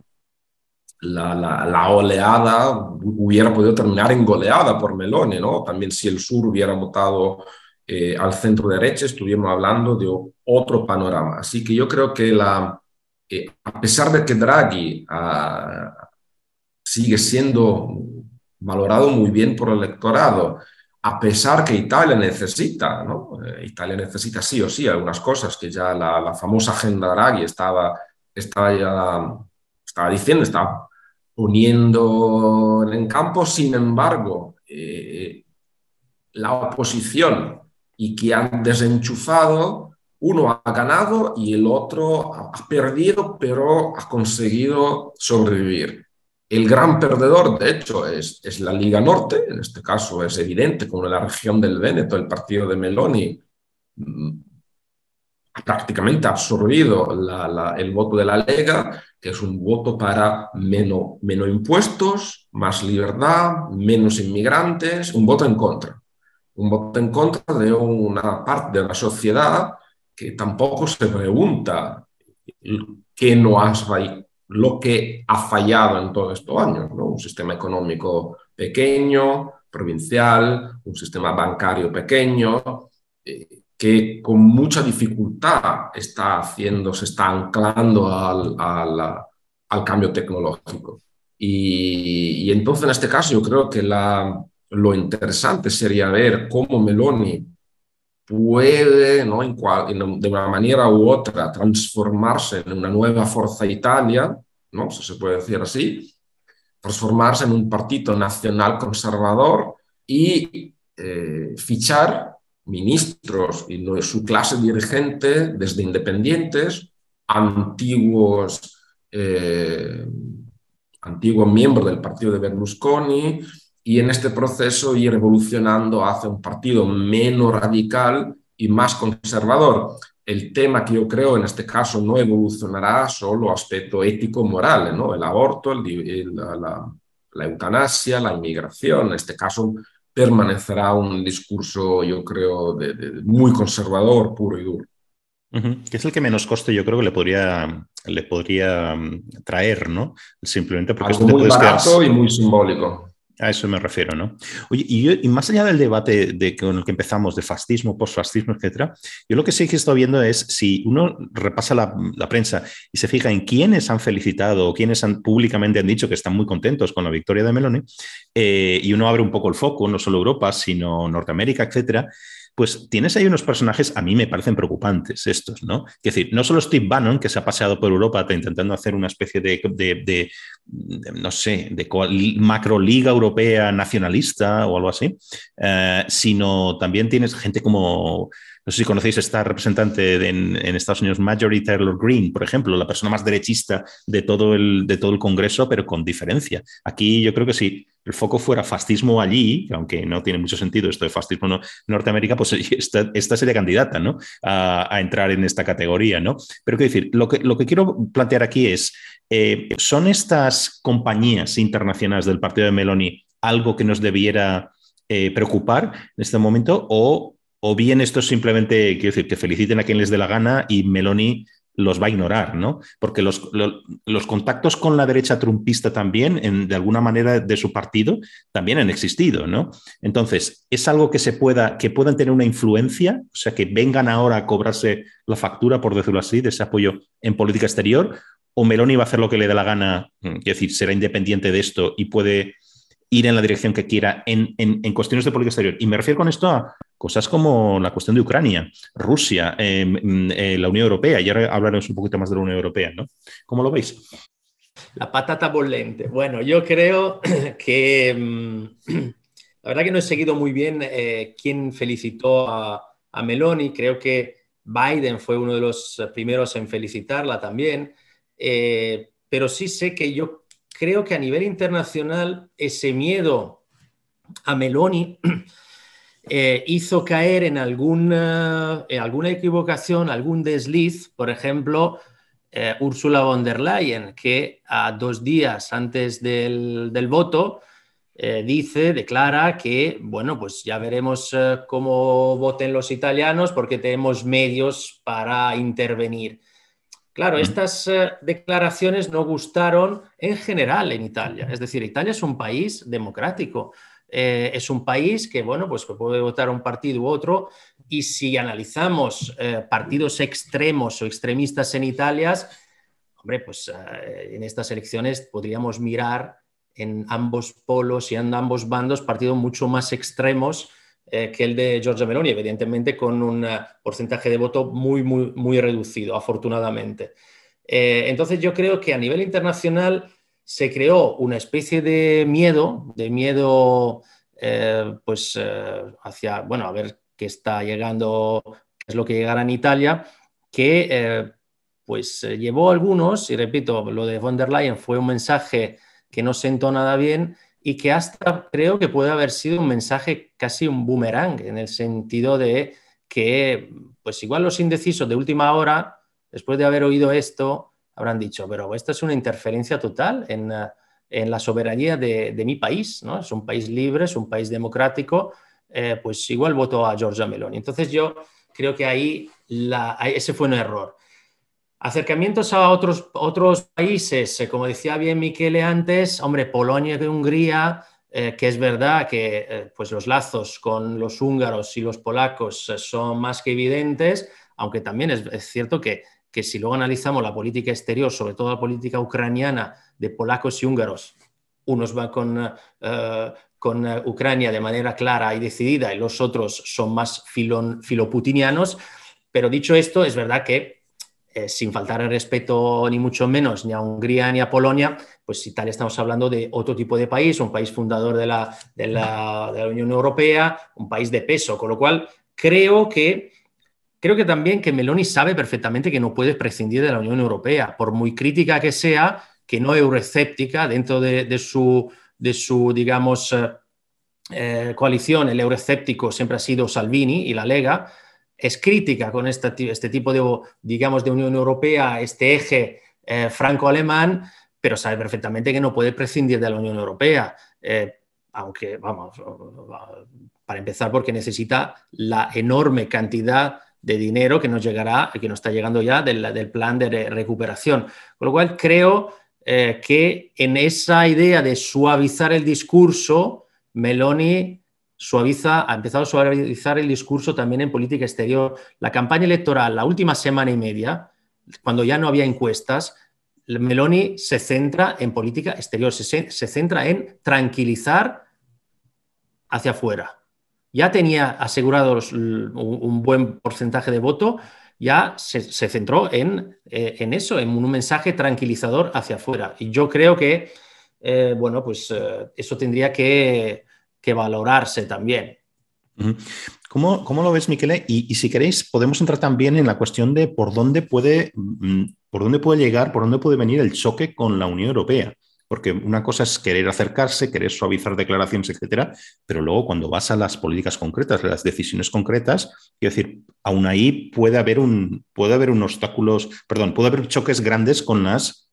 S3: la, la, oleada, hubiera podido terminar en goleada por Meloni, ¿no? También si el sur hubiera votado eh, al centro derecha, estuviéramos hablando de otro panorama. Así que yo creo que la, eh, a pesar de que Draghi ah, sigue siendo valorado muy bien por el electorado, a pesar que Italia necesita. Eh, Italia necesita sí o sí algunas cosas que ya la famosa agenda Draghi estaba estaba ya, estaba diciendo, estaba poniendo en campo, sin embargo, eh, la oposición y que han desenchufado, uno ha ganado y el otro ha perdido, pero ha conseguido sobrevivir. El gran perdedor, de hecho, es, es la Liga Norte, en este caso es evidente, como en la región del Véneto, el partido de Meloni mm, prácticamente absorbido el voto de la Lega, que es un voto para menos, menos impuestos, más libertad, menos inmigrantes, un voto en contra. Un voto en contra de una parte de la sociedad que tampoco se pregunta qué no has, lo que ha fallado en todos estos años. ¿no? Un sistema económico pequeño, provincial, un sistema bancario pequeño. Eh, que con mucha dificultad está haciendo, se está anclando al, al, cambio tecnológico. Y, entonces en este caso yo creo que la, lo interesante sería ver cómo Meloni puede, ¿no? en de una manera u otra, transformarse en una nueva Forza Italia, ¿no? si se puede decir así, transformarse en un partido nacional conservador y eh, fichar ministros y su clase dirigente, desde independientes, antiguos, eh, antiguos miembros del partido de Berlusconi, y en este proceso ir evolucionando hacia un partido menos radical y más conservador. El tema que yo creo en este caso no evolucionará solo aspecto ético-moral, ¿no? el aborto, la, la eutanasia, la inmigración, en este caso permanecerá un discurso, yo creo, de, muy conservador, puro y duro.
S4: Que es el que menos coste yo creo que le podría, le podría mm, traer, ¿no? Simplemente porque
S3: Algo muy barato y muy simbólico.
S4: A eso me refiero, ¿no? Oye, y, más allá del debate de, con el que empezamos, de fascismo, postfascismo, etcétera, yo lo que sí que estoy viendo es si uno repasa la, prensa y se fija en quiénes han felicitado o quiénes públicamente han dicho que están muy contentos con la victoria de Meloni, eh, y uno abre un poco el foco, no solo Europa, sino Norteamérica, etcétera, pues tienes ahí unos personajes, a mí me parecen preocupantes estos, ¿no? Es decir, no solo Steve Bannon, que se ha paseado por Europa intentando hacer una especie de, no sé, de macroliga europea nacionalista o algo así, eh, sino también tienes gente como no sé si conocéis esta representante en, Estados Unidos, Marjorie Taylor Greene, por ejemplo, la persona más derechista de todo, el, de todo el Congreso, pero con diferencia. Aquí yo creo que si el foco fuera fascismo allí, aunque no tiene mucho sentido esto de fascismo no, Norteamérica, pues <laughs> esta, sería candidata ¿no? a, entrar en esta categoría. ¿no? Pero quiero decir, lo que, lo que quiero plantear aquí es, eh, ¿son estas compañías internacionales del partido de Meloni algo que nos debiera eh, preocupar en este momento o o bien esto es simplemente, quiero decir, que feliciten a quien les dé la gana y Meloni los va a ignorar, ¿no? Porque los, contactos con la derecha trumpista también, en, de alguna manera de su partido, también han existido, ¿no? Entonces, ¿es algo que se pueda, que puedan tener una influencia? O sea, que vengan ahora a cobrarse la factura, por decirlo así, de ese apoyo en política exterior, o Meloni va a hacer lo que le dé la gana, mm, quiero decir, será independiente de esto y puede ir en la dirección que quiera en, en cuestiones de política exterior. Y me refiero con esto a Cosas como la cuestión de Ucrania, Rusia, em, mm, eh, la Unión Europea, y ahora hablaremos un poquito más de la Unión Europea, ¿no? ¿Cómo lo veis?
S2: La patata bolente. Bueno, yo creo <clears throat> que mm, <clears throat> la verdad que no he seguido muy bien eh, quién felicitó a, Meloni. Creo que Biden fue uno de los primeros en felicitarla también. Eh, pero sí sé que yo creo que a nivel internacional ese miedo a Meloni <clears throat> eh, hizo caer en alguna, alguna equivocación, algún desliz, por ejemplo, eh, Ursula von der Leyen, que a dos días antes del, voto eh, dice, declara que, bueno, pues ya veremos cómo voten los italianos porque tenemos medios para intervenir. Claro, estas declaraciones no gustaron en general en Italia. Es decir, Italia es un país democrático. Eh, es un país que, bueno, pues puede votar un partido u otro y si analizamos eh, partidos extremos o extremistas en Italia, hombre, pues eh, en estas elecciones podríamos mirar en ambos polos y en ambos bandos partidos mucho más extremos que el de Giorgia Meloni, evidentemente con un porcentaje de voto muy, muy, muy reducido, afortunadamente. entonces yo creo que a nivel internacional se creó una especie de miedo, de miedo, eh, pues, eh, hacia, bueno, a ver qué está llegando, qué es lo que llegará en Italia, que, eh, pues, llevó algunos, y repito, lo de von der Leyen fue un mensaje que no sentó nada bien y que hasta creo que puede haber sido un mensaje casi un boomerang, en el sentido de que, pues, igual los indecisos de última hora, después de haber oído esto, habrán dicho, pero esto es una interferencia total en, eh, la soberanía de, mi país, ¿no? Es un país libre, es un país democrático, eh, pues igual voto a Giorgia Meloni. Entonces yo creo que ahí ese fue un error. Acercamientos a otros, otros países, eh, como decía bien Miquele antes, hombre, Polonia y Hungría, que es verdad que pues los lazos con los húngaros y los polacos son más que evidentes, aunque también es cierto que que si luego analizamos la política exterior, sobre todo la política ucraniana de polacos y húngaros, unos van con, eh, con eh, Ucrania de manera clara y decidida y los otros son más filoputinianos. Pero dicho esto, es verdad que eh, sin faltar el respeto ni mucho menos ni a Hungría ni a Polonia, pues Italia estamos hablando de otro tipo de país, un país fundador de la, de la, de la Unión Europea, un país de peso, con lo cual creo que Creo que también que Meloni sabe perfectamente que no puede prescindir de la Unión Europea, por muy crítica que sea, que no euroescéptica dentro de, su, de su, digamos, eh, eh, coalición, el euroescéptico siempre ha sido Salvini y la Lega, es crítica con este, este tipo de, digamos, de Unión Europea, este eje eh, franco-alemán, pero sabe perfectamente que no puede prescindir de la Unión Europea. aunque, vamos, para empezar, porque necesita la enorme cantidad de dinero que nos llegará, que nos está llegando ya del, del plan de recuperación. Con lo cual creo eh, que en esa idea de suavizar el discurso, Meloni suaviza, ha empezado a suavizar el discurso también en política exterior. La campaña electoral, la última semana y media, cuando ya no había encuestas, Meloni se centra en política exterior, se, centra en tranquilizar hacia afuera. Ya tenía asegurados un, buen porcentaje de voto, ya se, centró en, eh, en, eso, en un mensaje tranquilizador hacia afuera. Y yo creo que, eh, bueno, pues eh, eso tendría que, valorarse también.
S4: ¿Cómo, ¿Cómo, lo ves, Miquele? Y, y, si queréis, podemos entrar también en la cuestión de por dónde puede mm, por dónde puede llegar, por dónde puede venir el choque con la Unión Europea. Porque una cosa es querer acercarse, querer suavizar declaraciones, etcétera, pero luego cuando vas a las políticas concretas, las decisiones concretas, quiero decir, aún ahí puede haber un, puede haber un obstáculos, perdón, puede haber choques grandes con las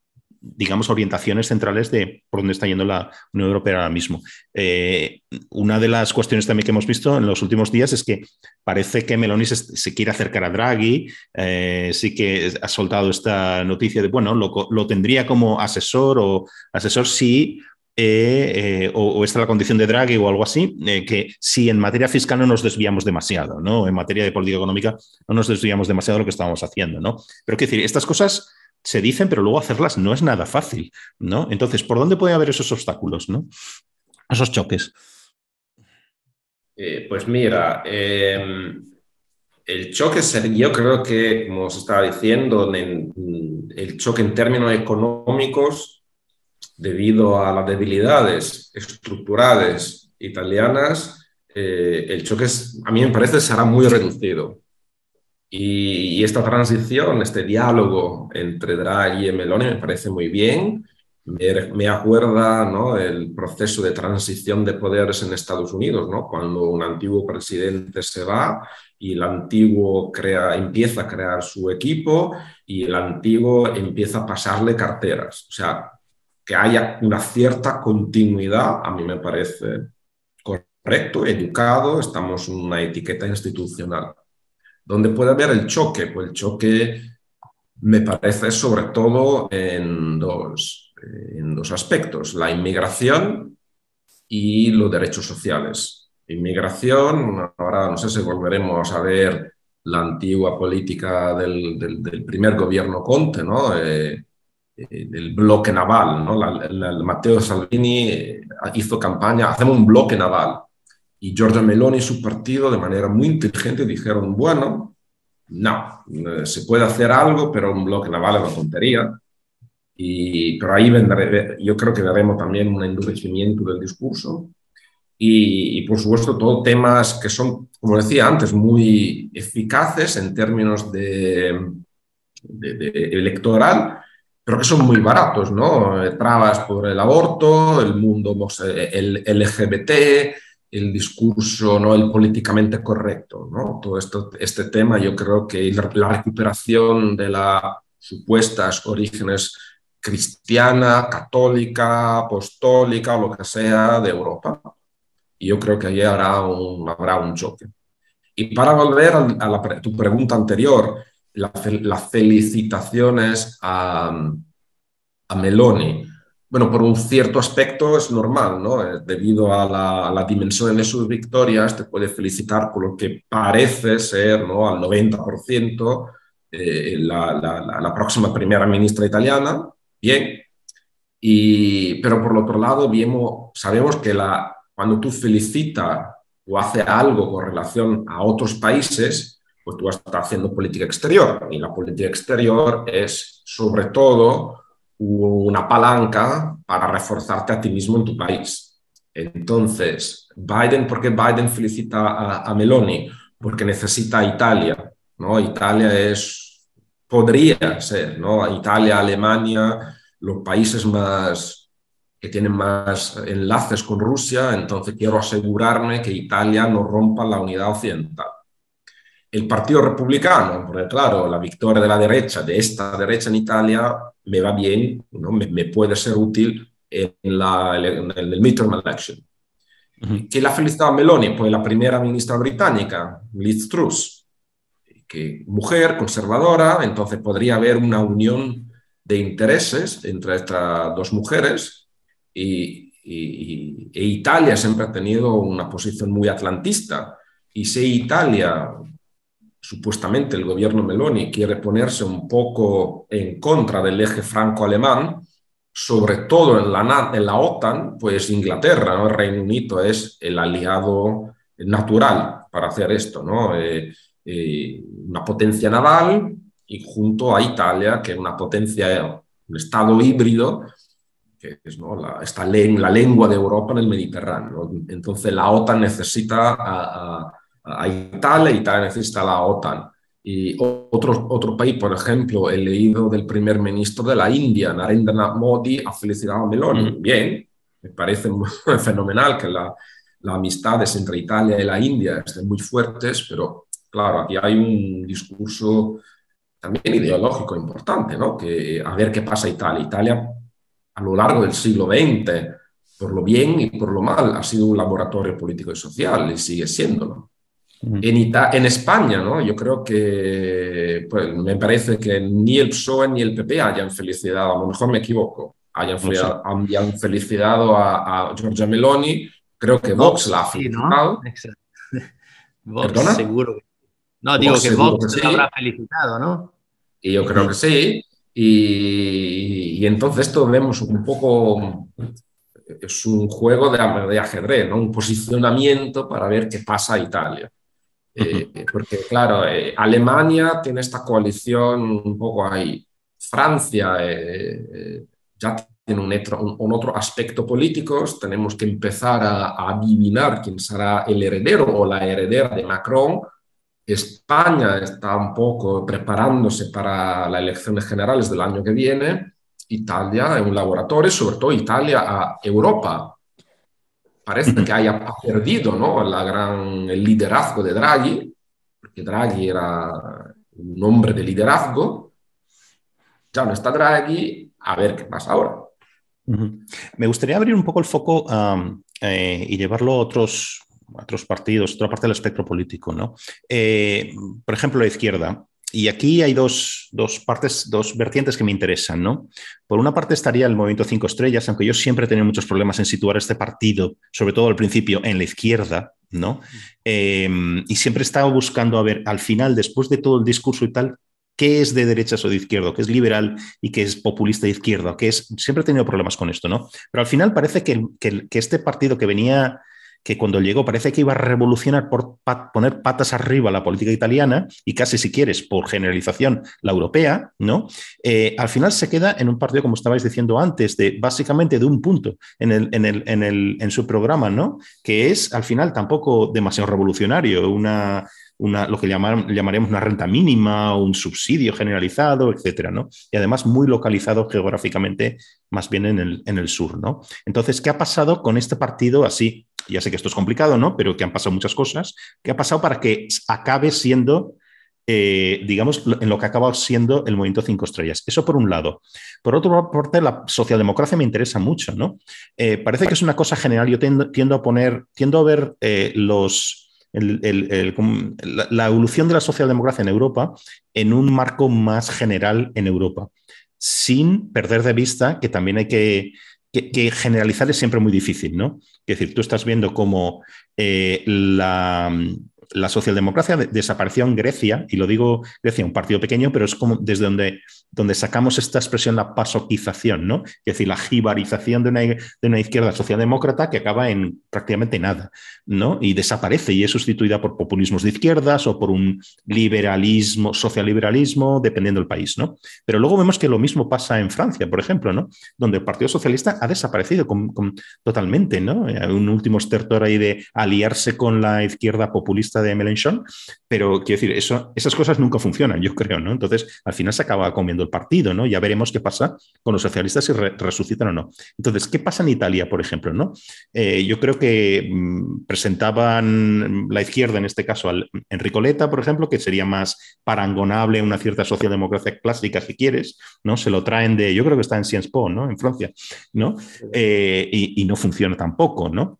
S4: digamos, orientaciones centrales de por dónde está yendo la Unión Europea ahora mismo. Eh, una de las cuestiones también que hemos visto en los últimos días es que parece que Meloni se, quiere acercar a Draghi, eh, sí que ha soltado esta noticia de, bueno, lo, tendría como asesor o asesor sí, eh, o, o, esta la condición de Draghi o algo así, que si en materia fiscal no nos desviamos demasiado, ¿no? En materia de política económica no nos desviamos demasiado de lo que estábamos haciendo, ¿no? Pero quiero decir, estas cosas se dicen, pero luego hacerlas no es nada fácil, ¿no? Entonces, ¿por dónde puede haber esos obstáculos, ¿no? Esos choques.
S3: Eh, pues mira, em, el choque yo creo que, como se estaba diciendo, el choque en términos económicos, debido a las debilidades estructurales italianas, eh, el choque, a mí me parece, será muy reducido. Y, esta transición, este diálogo entre Draghi y Meloni me parece muy bien. Me, me acuerda ¿no? el proceso de transición de poderes en Estados Unidos, ¿no? cuando un antiguo presidente se va y el antiguo crea, empieza a crear su equipo y el antiguo empieza a pasarle carteras. O sea, que haya una cierta continuidad, a mí me parece correcto, educado, estamos en una etiqueta institucional. ¿Dónde puede haber el choque? Pues el choque me parece sobre todo en dos, en dos aspectos, la inmigración y los derechos sociales. Inmigración, ahora no sé si volveremos a ver la antigua política del, del, primer gobierno Conte, ¿no? Eh, eh, del bloque naval. ¿no? Matteo Salvini eh, hizo campaña, hacemos un bloque naval y Giorgia Meloni y su partido de manera muy inteligente dijeron, bueno, no, eh, se puede hacer algo, pero un bloque naval es una tontería. Y, pero ahí vendré, yo creo que veremos también un endurecimiento del discurso. Y, por supuesto, todo temas que son, como decía antes, muy eficaces en términos de, de, electoral, pero que son muy baratos, ¿no? Eh, trabas por el aborto, el mundo el LGBT, el discurso, ¿no? el políticamente correcto. ¿no? Todo esto, este tema yo creo que la recuperación de las supuestas orígenes cristiana, católica, apostólica lo que sea de Europa. Y yo creo que ahí habrá un, habrá un choque. Y para volver a, tu pregunta anterior, las felicitaciones a, a Meloni bueno, por un cierto aspecto es normal, ¿no? Eh, debido a la, dimensión de sus victorias, te puede felicitar por lo que parece ser, ¿no? Al 90% eh, la, próxima primera ministra italiana, bien. Y, pero por otro lado, vemos, sabemos que la, cuando tú felicitas o haces algo con relación a otros países, pues tú estás haciendo política exterior. Y la política exterior es sobre todo una palanca para reforzarte a ti mismo en tu país. Entonces, Biden, ¿por qué Biden felicita a, Meloni? Porque necesita a Italia, ¿no? Italia es, podría ser, ¿no? Italia, Alemania, los países más que tienen más enlaces con Rusia, entonces quiero asegurarme que Italia no rompa la unidad occidental el Partido Republicano, porque claro, la victoria de la derecha, de esta derecha en Italia, me va bien, ¿no? me, puede ser útil en, la, en el midterm election. ¿Qué la felicitaba Meloni? Pues la primera ministra británica, Liz Truss, que mujer, conservadora, entonces podría haber una unión de intereses entre estas dos mujeres y, e Italia siempre ha tenido una posición muy atlantista. Y si Italia, supuestamente el gobierno Meloni, quiere ponerse un poco en contra del eje franco-alemán, sobre todo en la, OTAN, pues Inglaterra, el Reino Unido es el aliado natural para hacer esto, ¿no? Eh, eh, una potencia naval y junto a Italia, que es una potencia, un estado híbrido, que es ¿no? la, lengua de Europa en el Mediterráneo. Entonces la OTAN necesita Italia, Italia necesita a la OTAN. Y otro, otro país, por ejemplo, he leído del primer ministro de la India, Narendra Modi, ha felicitado a Meloni. Mm. Bien, me parece <laughs> fenomenal que la, las amistades entre Italia y la India estén muy fuertes, pero claro, aquí hay un discurso también ideológico importante, ¿no? Que a ver qué pasa Italia. Italia a lo largo del siglo XX, por lo bien y por lo mal, ha sido un laboratorio político y social y sigue siéndolo. En, en, España, ¿no? yo creo que pues, me parece que ni el PSOE ni el PP hayan felicitado, a lo mejor me equivoco, hayan, felicitado a, a Giorgia Meloni. Creo que Vox, la ha felicitado. <laughs>
S2: Vox, seguro. No, digo que Vox se habrá felicitado, ¿no?
S3: Y yo creo que sí. Y, entonces esto vemos un poco, es un juego de, de, ajedrez, ¿no? un posicionamiento para ver qué pasa a Italia. Eh, porque claro, eh, Alemania tiene esta coalición un poco ahí. Francia eh, ya tiene un otro, un, otro, aspecto político, tenemos que empezar a, a adivinar quién será el heredero o la heredera de Macron España está un poco preparándose para las elecciones generales del año que viene. Italia es un laboratorio, sobre todo Italia a Europa. Parece que haya perdido ¿no? La gran, el liderazgo de Draghi, porque Draghi era un hombre de liderazgo. Ya no está Draghi, a ver qué pasa ahora.
S4: Me gustaría abrir un poco el foco eh, y llevarlo a otros, otros partidos, otra parte del espectro político, ¿no? Eh, por ejemplo, la izquierda. Y aquí hay dos, dos, partes, dos vertientes que me interesan, ¿no? Por una parte estaría el movimiento Cinco Estrellas, aunque yo siempre he tenido muchos problemas en situar este partido, sobre todo al principio, en la izquierda, ¿no? Eh, y siempre he estado buscando, a ver, al final, después de todo el discurso y tal, qué es de derechas o de izquierda, qué es liberal y qué es populista de izquierda, qué es. Siempre he tenido problemas con esto, ¿no? Pero al final parece que, que este partido que venía que cuando llegó parece que iba a revolucionar por poner patas arriba la política italiana y casi si quieres por generalización la europea, ¿no? Eh, al final se queda en un partido, como estabais diciendo antes, de básicamente de un punto en, el, en, el, en, el, en su programa, ¿no? Que es al final tampoco demasiado revolucionario, una, una, lo que llamar, llamaremos una renta mínima, un subsidio generalizado, etcétera, ¿no? Y además muy localizado geográficamente, más bien en el, en el sur, ¿no? Entonces, ¿qué ha pasado con este partido así ya sé que esto es complicado, ¿no? Pero que han pasado muchas cosas. ¿Qué ha pasado para que acabe siendo, eh, digamos, en lo que ha acabado siendo el movimiento Cinco Estrellas? Eso por un lado. Por otro parte, la socialdemocracia me interesa mucho, ¿no? Eh, parece que es una cosa general. Yo tiendo, a poner, tiendo a ver eh, los... la evolución de la socialdemocracia en Europa en un marco más general en Europa, sin perder de vista que también hay que, generalizar es siempre muy difícil, ¿no? Es decir, tú estás viendo cómo eh, la, la socialdemocracia desapareció en Grecia, y lo digo Grecia, un partido pequeño, pero es como desde donde, donde sacamos esta expresión, la pasoquización, ¿no? Es decir, la jibarización de una, de una izquierda socialdemócrata que acaba en prácticamente nada, ¿no? Y desaparece y es sustituida por populismos de izquierdas o por un liberalismo, socialiberalismo, dependiendo del país, ¿no? Pero luego vemos que lo mismo pasa en Francia, por ejemplo, ¿no? Donde el Partido Socialista ha desaparecido totalmente, ¿no? Hay un último estertor ahí de aliarse con la izquierda populista de Mélenchon, pero quiero decir, eso, esas cosas nunca funcionan, yo creo, ¿no? Entonces, al final se acaba comiendo el partido, ¿no? Ya veremos qué pasa con los socialistas si resucitan o no. Entonces, ¿qué pasa en Italia, por ejemplo, ¿no? Eh, yo creo que mm, presentaban la izquierda, en este caso, al Enrico Letta, por ejemplo, que sería más parangonable una cierta socialdemocracia clásica, si quieres, ¿no? Se lo traen de, yo creo que está en Sciences Po, ¿no? En Francia, ¿no? Eh, y, y no funciona tampoco, ¿no?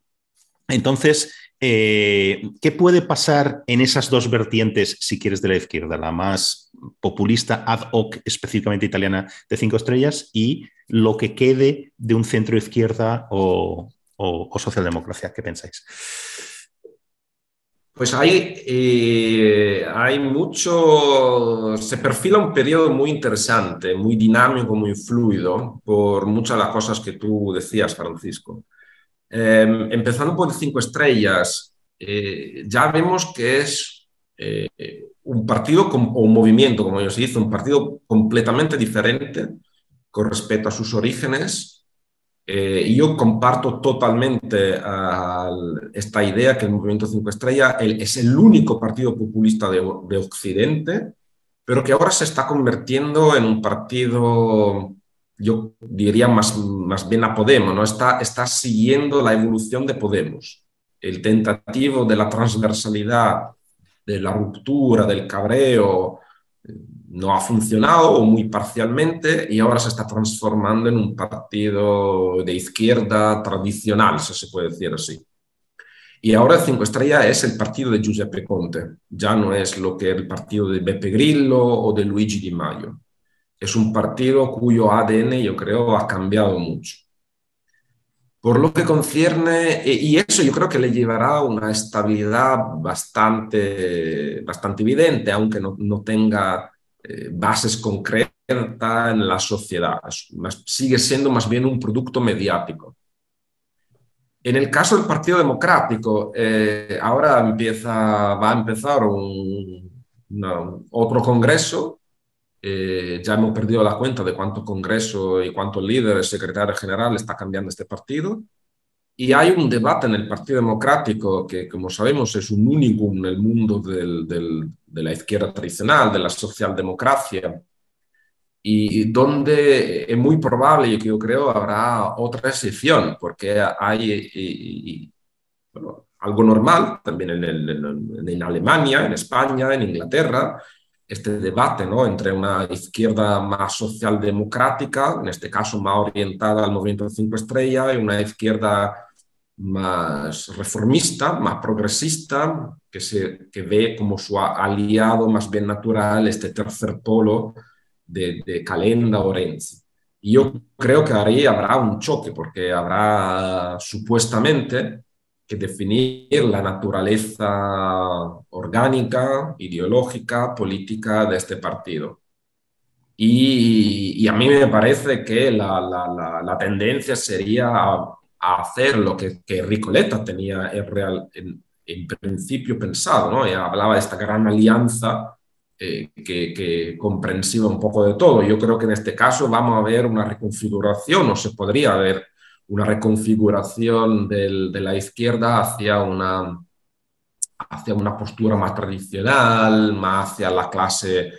S4: Entonces,
S5: Eh, ¿Qué puede pasar en esas dos vertientes, si quieres, de la izquierda? La más populista, ad hoc, específicamente italiana, de cinco estrellas, y lo que quede de un centro izquierda o, socialdemocracia. ¿Qué pensáis?
S3: Pues hay, eh, hay mucho, se perfila un periodo muy interesante, muy dinámico, muy fluido, por muchas de las cosas que tú decías, Francisco. Em, empezando por cinco estrellas, eh, ya vemos que es eh, un partido o un movimiento, como se dice, un partido completamente diferente con respecto a sus orígenes. Eh, y yo comparto totalmente esta idea que el Movimiento Cinco Estrellas es el único partido populista de Occidente, pero que ahora se está convirtiendo en un partido yo diría más, más bien a Podemos, ¿no? Está, está siguiendo la evolución de Podemos. El tentativo de la transversalidad, de la ruptura, del cabreo, eh, no ha funcionado o muy parcialmente y ahora se está transformando en un partido de izquierda tradicional, si se puede decir así. Y ahora el Cinco Estrellas es el partido de Giuseppe Conte, ya no es lo que el partido de Beppe Grillo o de Luigi Di Maio es un partido cuyo ADN yo creo ha cambiado mucho. Por lo que concierne, e, y eso yo creo que le llevará una estabilidad bastante, bastante evidente, aunque no, no tenga eh, bases concretas en la sociedad. Sigue siendo más bien un producto mediático. En el caso del Partido Democrático, eh, ahora empieza, va a empezar un, otro congreso eh, ya hemos perdido la cuenta de cuánto congreso y cuántos líderes, secretario general está cambiando este partido. Y hay un debate en el Partido Democrático que, como sabemos, es un único en el mundo de la izquierda tradicional, de la socialdemocracia, y donde es muy probable, yo creo, habrá otra excepción, porque hay algo normal también en, en Alemania, en España, en Inglaterra, este debate ¿no? entre una izquierda más socialdemocrática, en este caso más orientada al movimiento cinco estrellas, y una izquierda más reformista, más progresista, que, se, que ve como su aliado más bien natural este tercer polo de, de Calenda o Renzi. Y yo creo que ahí habrá un choque, porque habrá supuestamente definir la naturaleza orgánica, ideológica, política de este partido. Y, a mí me parece que la, tendencia sería a, hacer lo que, que Ricoleta tenía en, principio pensado, ¿no? hablaba de esta gran alianza eh, que, que, comprensiva un poco de todo. Yo creo que en este caso vamos a ver una reconfiguración, o se podría ver una reconfiguración de la izquierda hacia una, hacia una postura más tradicional, más hacia la clase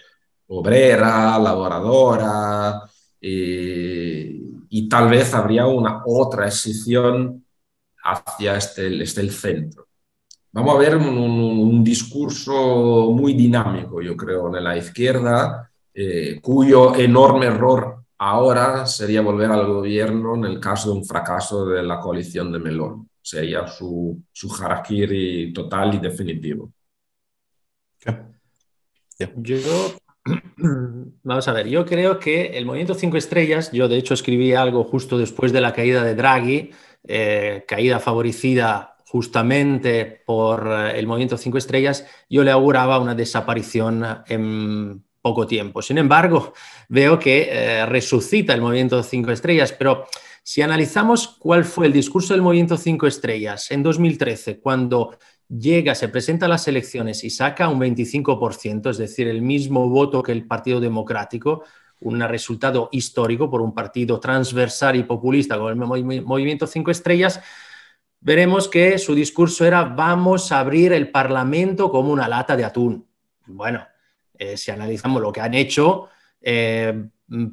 S3: obrera, laboradora, y, tal vez habría una otra excepción hacia este, este el centro. Vamos a ver un, discurso muy dinámico, yo creo, en la izquierda, eh, cuyo enorme error Ahora sería volver al gobierno en el caso de un fracaso de la coalición de Melón. Sería su, su harakiri total y definitivo.
S2: Yo, <clears throat> vamos a ver, yo creo que el movimiento Cinco Estrellas, yo de hecho escribí algo justo después de la caída de Draghi, eh, caída favorecida justamente por eh, el movimiento Cinco Estrellas, yo le auguraba una desaparición en poco tiempo. Sin embargo, veo que eh, resucita el movimiento Cinco Estrellas, pero si analizamos cuál fue el discurso del movimiento Cinco Estrellas en 2013, cuando llega, se presenta a las elecciones y saca un 25%, es decir, el mismo voto que el Partido Democrático, un resultado histórico por un partido transversal y populista como el movimiento Cinco Estrellas, veremos que su discurso era vamos a abrir el Parlamento como una lata de atún. Bueno, eh, si analizamos lo que han hecho, eh,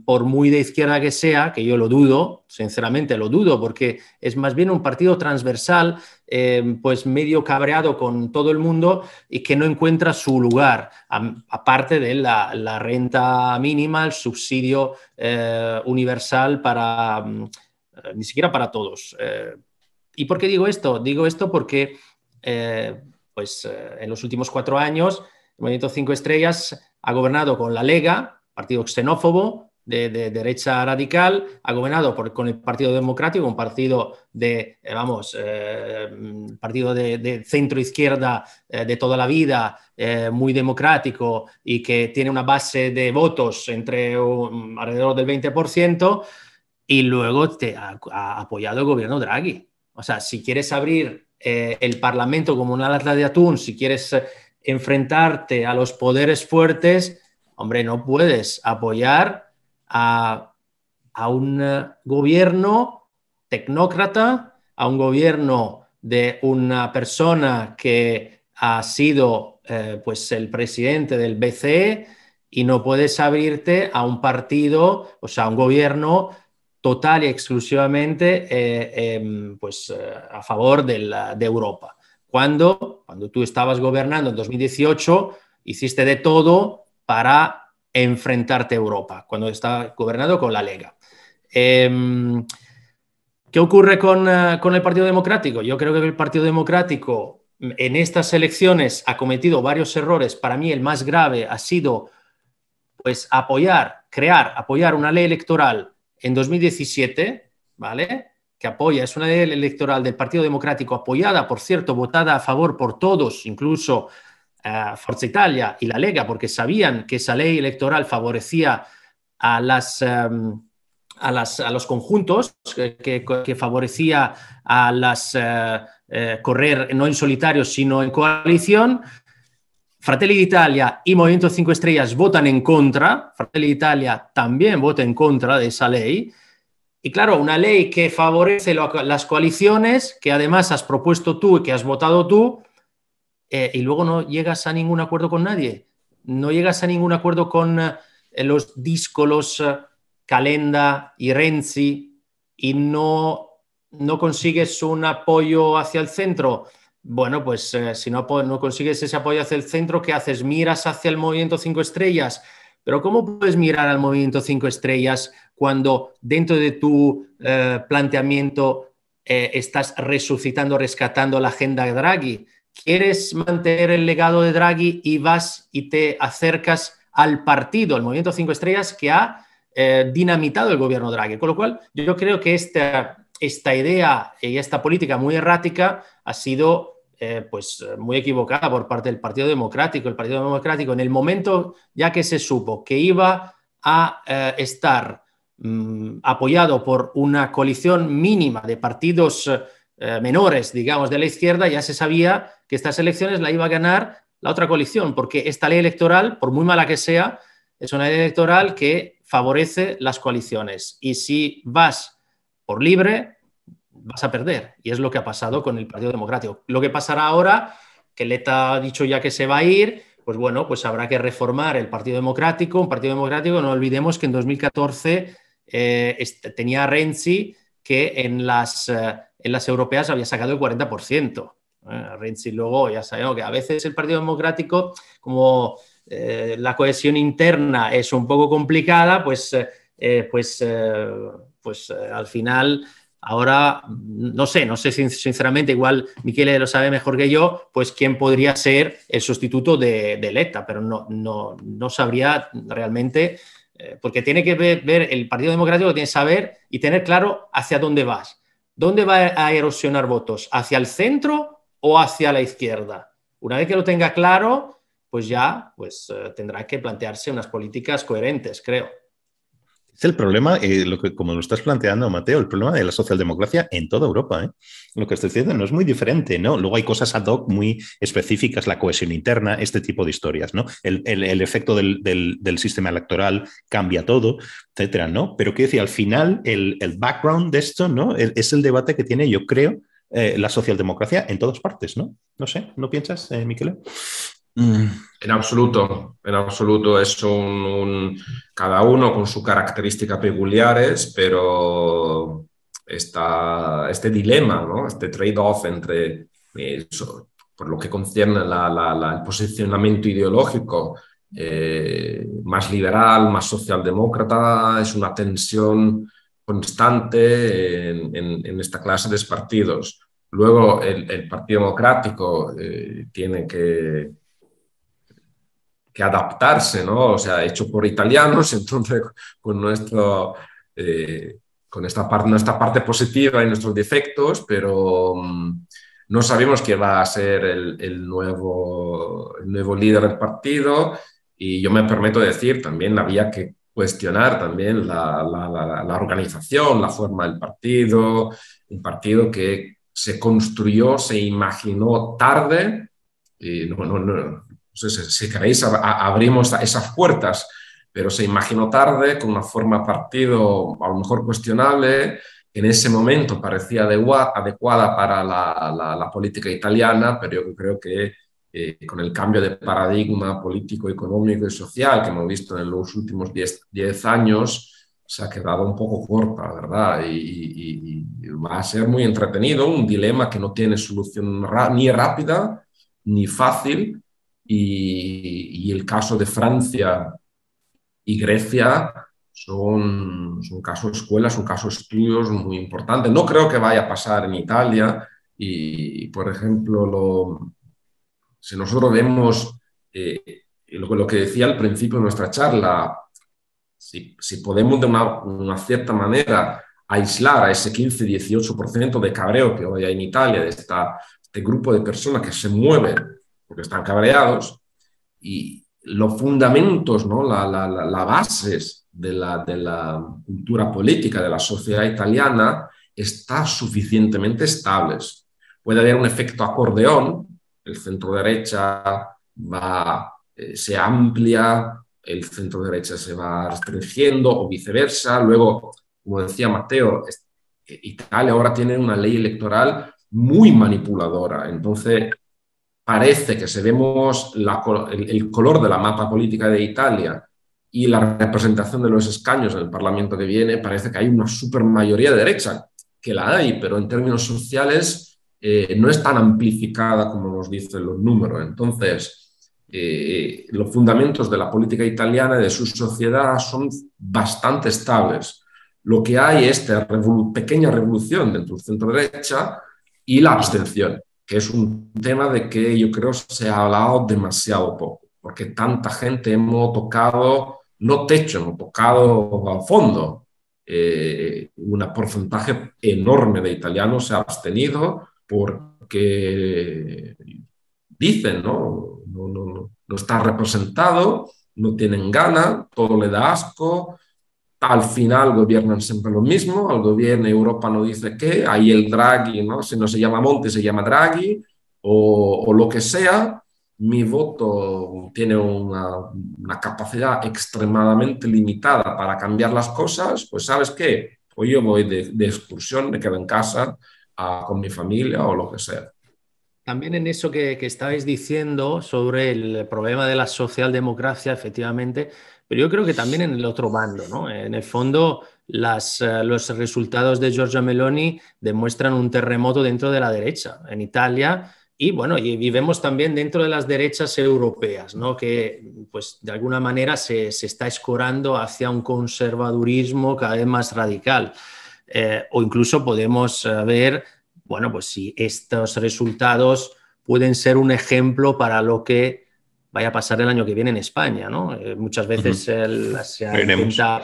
S2: por muy de izquierda que sea, que yo lo dudo, sinceramente lo dudo, porque es más bien un partido transversal, eh, pues medio cabreado con todo el mundo y que no encuentra su lugar, aparte de la, renta mínima, el subsidio universal para, mm, ni siquiera para todos. ¿Y por qué digo esto? Digo esto porque pues en los últimos cuatro años, Movimiento Cinco Estrellas ha gobernado con la Lega, partido xenófobo, de, derecha radical, ha gobernado con el Partido Democrático, un partido de, eh, vamos, eh, partido de, centro izquierda eh, de toda la vida, muy democrático y que tiene una base de votos entre alrededor del 20%, y luego te ha, apoyado el gobierno Draghi. O sea, si quieres abrir el Parlamento como una lata de atún, si quieres enfrentarte a los poderes fuertes, hombre, no puedes apoyar a, un eh, gobierno tecnócrata, a un gobierno de una persona que ha sido eh, pues el presidente del BCE y no puedes abrirte a un partido, o sea, a un gobierno total y exclusivamente eh, em, pues, a favor de Europa. Cuando, cuando tú estabas gobernando en 2018, hiciste de todo para enfrentarte a Europa, cuando está gobernado con la Lega. Em, ¿Qué ocurre eh, con, el Partido Democrático? Yo creo que el Partido Democrático en estas elecciones ha cometido varios errores. Para mí el más grave ha sido pues apoyar, crear, apoyar una ley electoral en 2017, ¿vale? Que apoya, es una ley electoral del Partido Democrático apoyada, por cierto, votada a favor por todos, incluso Forza Italia y la Lega, porque sabían que esa ley electoral favorecía a, las, em, a, las, a los conjuntos, que, favorecía a las eh, eh, correr no en solitario, sino en coalición. Fratelli d'Italia y Movimiento 5 Estrellas votan en contra, Fratelli d'Italia también vota en contra de esa ley. Y claro, una ley que favorece las coaliciones, que además has propuesto tú y que has votado tú, eh, y luego no llegas a ningún acuerdo con nadie. No llegas a ningún acuerdo con eh, los díscolos eh, Calenda y Renzi y no, no consigues un apoyo hacia el centro. Bueno, pues si no, no consigues ese apoyo hacia el centro, ¿qué haces? Miras hacia el movimiento cinco estrellas. Pero ¿cómo puedes mirar al movimiento cinco estrellas cuando dentro de tu planteamiento estás resucitando, rescatando la agenda Draghi? quieres mantener el legado de Draghi y vas y te acercas al partido, el Movimiento Cinco Estrellas, que ha eh, dinamitado el gobierno Draghi. Con lo cual, yo creo que esta, esta idea y esta política muy errática ha sido eh, pues, muy equivocada por parte del Partido Democrático. El Partido Democrático, en el momento ya que se supo que iba a eh, estar mm, apoyado por una coalición mínima de partidos eh, menores, digamos, de la izquierda, ya se sabía que estas elecciones la iba a ganar la otra coalición, porque esta ley electoral, por muy mala que sea, es una ley electoral que favorece las coaliciones. Y si vas por libre, vas a perder. Y es lo que ha pasado con el Partido Democrático. Lo que pasará ahora, que Leta ha dicho ya que se va a ir, pues bueno, pues habrá que reformar el Partido Democrático. Un Partido Democrático, no olvidemos que en 2014 eh, tenía Renzi que en las... Eh, en las europeas había sacado el 40%. Eh, Renzi luego ya sabemos que a veces el Partido Democrático, como la cohesión interna es un poco complicada, pues, pues, pues al final ahora no sé, no sé sinceramente, igual Miquel lo sabe mejor que yo, pues quién podría ser el sustituto de, de Letta, pero no, no, no sabría realmente, porque tiene que ver, ver, el Partido Democrático, tiene que saber y tener claro hacia dónde vas. ¿dónde va a erosionar votos? ¿Hacia el centro o hacia la izquierda? Una vez que lo tenga claro, pues ya pues, eh, tendrá que plantearse unas políticas coherentes, creo.
S5: Es el problema, eh, lo que, como lo estás planteando, Mateo, el problema de la socialdemocracia en toda Europa. ¿eh? Lo que estoy diciendo no es muy diferente, ¿no? Luego hay cosas ad hoc muy específicas, la cohesión interna, este tipo de historias, ¿no? El, efecto del, sistema electoral cambia todo, etcétera, ¿no? Pero quiero decir, al final, el, background de esto, ¿no? Es el debate que tiene, yo creo, eh, la socialdemocracia en todas partes, ¿no? No sé, ¿no piensas, eh, Miquel?
S3: Mm. En absoluto, en absoluto. Es un, cada uno con sus características peculiares, pero este dilema, ¿no? este trade-off entre, por lo que concierne el posicionamiento ideológico, eh, más liberal, más socialdemócrata, es una tensión constante en, esta clase de partidos. Luego el, Partido Democrático eh, tiene que, que adaptarse, ¿no? O sea, hecho por italianos, <laughs> entonces con nuestro... Eh, con esta parte, nuestra parte positiva y nuestros defectos, pero mm, no sabemos quién va a ser el, nuevo, el nuevo líder del partido y yo me permito decir, también había que cuestionar también la, la, organización, la forma del partido, un partido que se construyó, se imaginó tarde, y no, no, no, sé si queréis abrimos esas puertas, pero se imaginó tarde con una forma partido a lo mejor cuestionable, en ese momento parecía adecuada para la, la, política italiana, pero yo creo que eh, con el cambio de paradigma político, económico y social que hemos visto en los últimos 10 años, se ha quedado un poco corta, ¿verdad? Y, va a ser muy entretenido, un dilema que no tiene solución ni rápida ni fácil. Y, el caso de Francia y Grecia son, son casos escuelas, son casos estudios muy importantes. No creo que vaya a pasar en Italia. Y, por ejemplo, lo, si nosotros vemos eh, lo, lo, que decía al principio de nuestra charla, si, si podemos de una, una, cierta manera aislar a ese 15-18% de cabreo que hoy hay en Italia, de esta, este grupo de personas que se mueven porque están cabreados, y los fundamentos, ¿no? las la, la, bases de la, cultura política de la sociedad italiana están suficientemente estables. Puede haber un efecto acordeón, el centro derecha va, eh, se amplia, el centro derecha se va restringiendo o viceversa. Luego, como decía Mateo, eh, Italia ahora tiene una ley electoral muy manipuladora. Entonces, parece que si vemos el, color de la mapa política de Italia y la representación de los escaños en el Parlamento que viene, parece que hay una supermayoría de derecha, que la hay, pero en términos sociales eh, no es tan amplificada como nos dicen los números. Entonces, eh, los fundamentos de la política italiana y de su sociedad son bastante estables. Lo que hay es esta pequeña revolución dentro del centro derecha y la abstención que es un tema de que yo creo se ha hablado demasiado poco, porque tanta gente hemos tocado, no techo, hemos tocado al fondo. Eh, un porcentaje enorme de italianos se ha abstenido porque dicen, ¿no? No, no, no está representado, no tienen gana, todo le da asco, al final gobiernan siempre lo mismo, al gobierno Europa no dice qué, ahí el Draghi, ¿no? si no se llama Monte, se llama Draghi, o, lo que sea, mi voto tiene una, capacidad extremadamente limitada para cambiar las cosas, pues sabes qué, pues yo voy de, excursión, me quedo en casa con mi familia o lo que sea.
S2: También en eso que, que estabais diciendo sobre el problema de la socialdemocracia, efectivamente, pero yo creo que también en el otro bando, ¿no? En el fondo, las, eh, los resultados de Giorgia Meloni demuestran un terremoto dentro de la derecha, en Italia, y bueno, y, vemos también dentro de las derechas europeas, ¿no? Que pues de alguna manera se, se está escorando hacia un conservadurismo cada vez más radical. Eh, o incluso podemos eh, ver, bueno, pues si estos resultados pueden ser un ejemplo para lo que vaya a pasar el año que viene en España, ¿no? Eh, muchas veces se intenta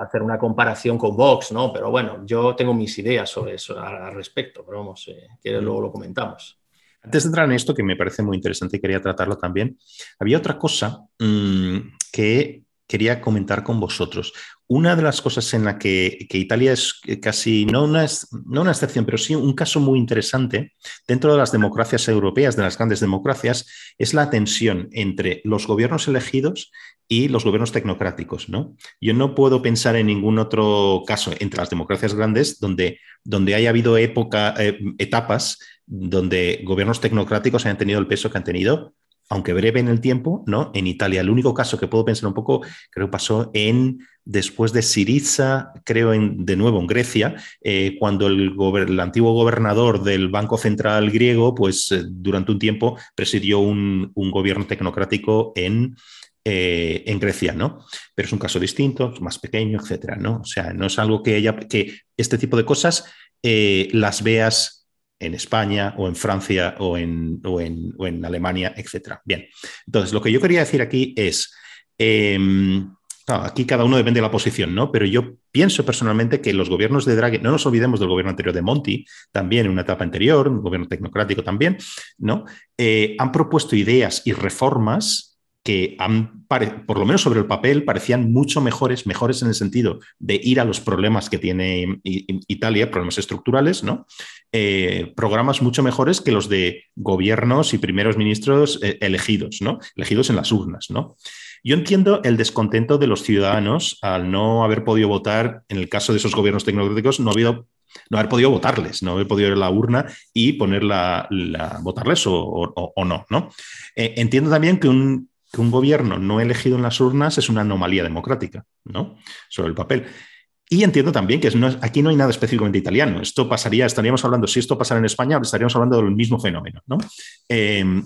S2: hacer una comparación con Vox, ¿no? Pero bueno, yo tengo mis ideas sobre eso al respecto, pero vamos, eh, luego lo comentamos.
S4: Antes de entrar en esto, que me parece muy interesante y quería tratarlo también, había otra cosa mm, que quería comentar con vosotros. Una de las cosas en la que, Italia es casi, no una, no una excepción, pero sí un caso muy interesante dentro de las democracias europeas, de las grandes democracias, es la tensión entre los gobiernos elegidos y los gobiernos tecnocráticos. ¿no? Yo no puedo pensar en ningún otro caso entre las democracias grandes donde, donde haya habido época, eh, etapas donde gobiernos tecnocráticos hayan tenido el peso que han tenido aunque breve en el tiempo, ¿no? En Italia. El único caso que puedo pensar un poco, creo que pasó en después de Siriza, creo en, de nuevo en Grecia, eh, cuando el, antiguo gobernador del Banco Central griego, pues eh, durante un tiempo presidió un, gobierno tecnocrático en, eh, en Grecia, ¿no? Pero es un caso distinto, más pequeño, etcétera, ¿no? O sea, no es algo que ella, que este tipo de cosas las veas en España o en Francia o en, en, Alemania, etc. Bien, entonces lo que yo quería decir aquí es, em, aquí cada uno depende de la posición, ¿no? Pero yo pienso personalmente que los gobiernos de Draghi, no nos olvidemos del gobierno anterior de Monti, también en una etapa anterior, un gobierno tecnocrático también, ¿no? Eh, han propuesto ideas y reformas que han, por lo menos sobre el papel, parecían mucho mejores, mejores en el sentido de ir a los problemas que tiene Italia, problemas estructurales, ¿no? Eh, programas mucho mejores que los de gobiernos y primeros ministros eh, elegidos, ¿no? Elegidos en las urnas, ¿no? Yo entiendo el descontento de los ciudadanos al no haber podido votar, en el caso de esos gobiernos tecnológicos, no ha no haber podido votarles, no haber podido ir a la urna y ponerla, votarles o, no, ¿no? Eh, entiendo también que un, que un gobierno no elegido en las urnas es una anomalía democrática, ¿no? Sobre el papel. Y entiendo también que aquí no hay nada específicamente italiano. Esto pasaría, estaríamos hablando, si esto pasara en España, estaríamos hablando del mismo fenómeno, ¿no? Em,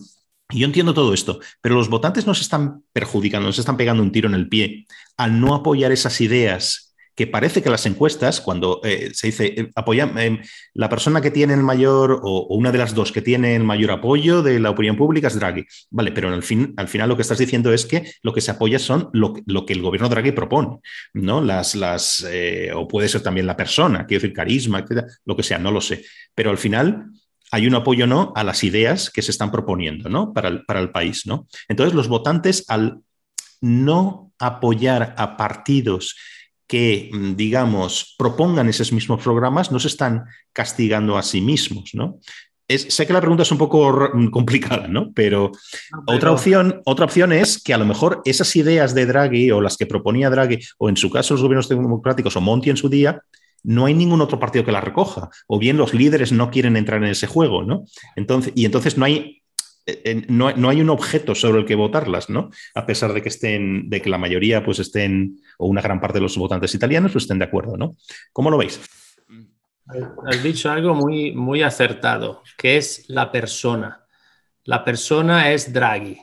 S4: yo entiendo todo esto, pero los votantes nos están perjudicando, nos están pegando un tiro en el pie al no apoyar esas ideas que parece que las encuestas, cuando eh, se dice eh, apoya, eh, la persona que tiene el mayor o, una de las dos que tiene el mayor apoyo de la opinión pública es Draghi. Vale, pero al, fin, al final lo que estás diciendo es que lo que se apoya son lo, que el gobierno Draghi propone, ¿no? Las, las, o puede ser también la persona, quiero decir, carisma, etcétera, lo que sea, no lo sé. Pero al final hay un apoyo no a las ideas que se están proponiendo ¿no? para, el, para el país. ¿no? Entonces, los votantes, al no apoyar a partidos que, mm, digamos, propongan esos mismos programas, no se están castigando a sí mismos, ¿no? sé que la pregunta es un poco mm, complicada, ¿no? Pero, Otra, opción, otra opción es que a lo mejor esas ideas de Draghi o las que proponía Draghi, o en su caso los gobiernos democráticos o Monti en su día, no hay ningún otro partido que las recoja, o bien los líderes no quieren entrar en ese juego, ¿no? Entonces, y entonces no hay no, hay un objeto sobre el que votarlas, ¿no? A pesar de que estén, de que la mayoría pues estén, o una gran parte de los votantes italianos pues estén de acuerdo, ¿no? ¿Cómo lo veis?
S2: Has dicho algo muy, muy acertado, que es la persona. La persona es Draghi.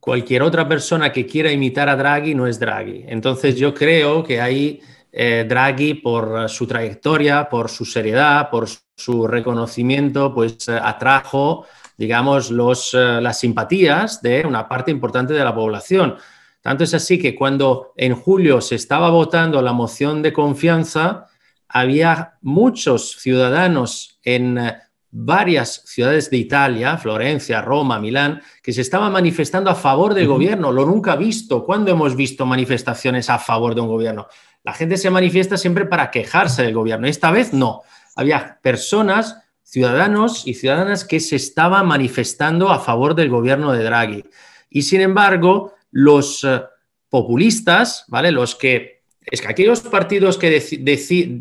S2: Cualquier otra persona que quiera imitar a Draghi no es Draghi. Entonces yo creo que ahí eh, Draghi, por su trayectoria, por su seriedad, por su reconocimiento, pues eh, atrajo digamos, los, eh, las simpatías de una parte importante de la población. Tanto es así que cuando en julio se estaba votando la moción de confianza, había muchos ciudadanos en eh, varias ciudades de Italia, Florencia, Roma, Milán, que se estaban manifestando a favor del gobierno. Lo nunca visto. ¿Cuándo hemos visto manifestaciones a favor de un gobierno? La gente se manifiesta siempre para quejarse del gobierno. Esta vez no. Había personas ciudadanos y ciudadanas que se estaban manifestando a favor del gobierno de Draghi. Y sin embargo, los eh, populistas, ¿vale? Los que es que aquellos partidos que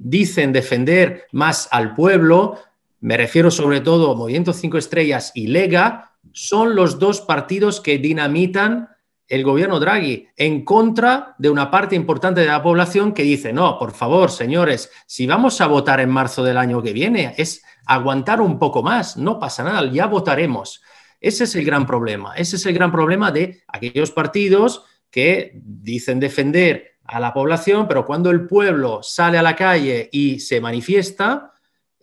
S2: dicen defender más al pueblo, me refiero sobre todo a Movimiento 5 Estrellas y Lega, son los dos partidos que dinamitan el gobierno Draghi en contra de una parte importante de la población que dice, no, por favor, señores, si vamos a votar en marzo del año que viene, es aguantar un poco más, no pasa nada, ya votaremos. Ese es el gran problema, ese es el gran problema de aquellos partidos que dicen defender a la población, pero cuando el pueblo sale a la calle y se manifiesta,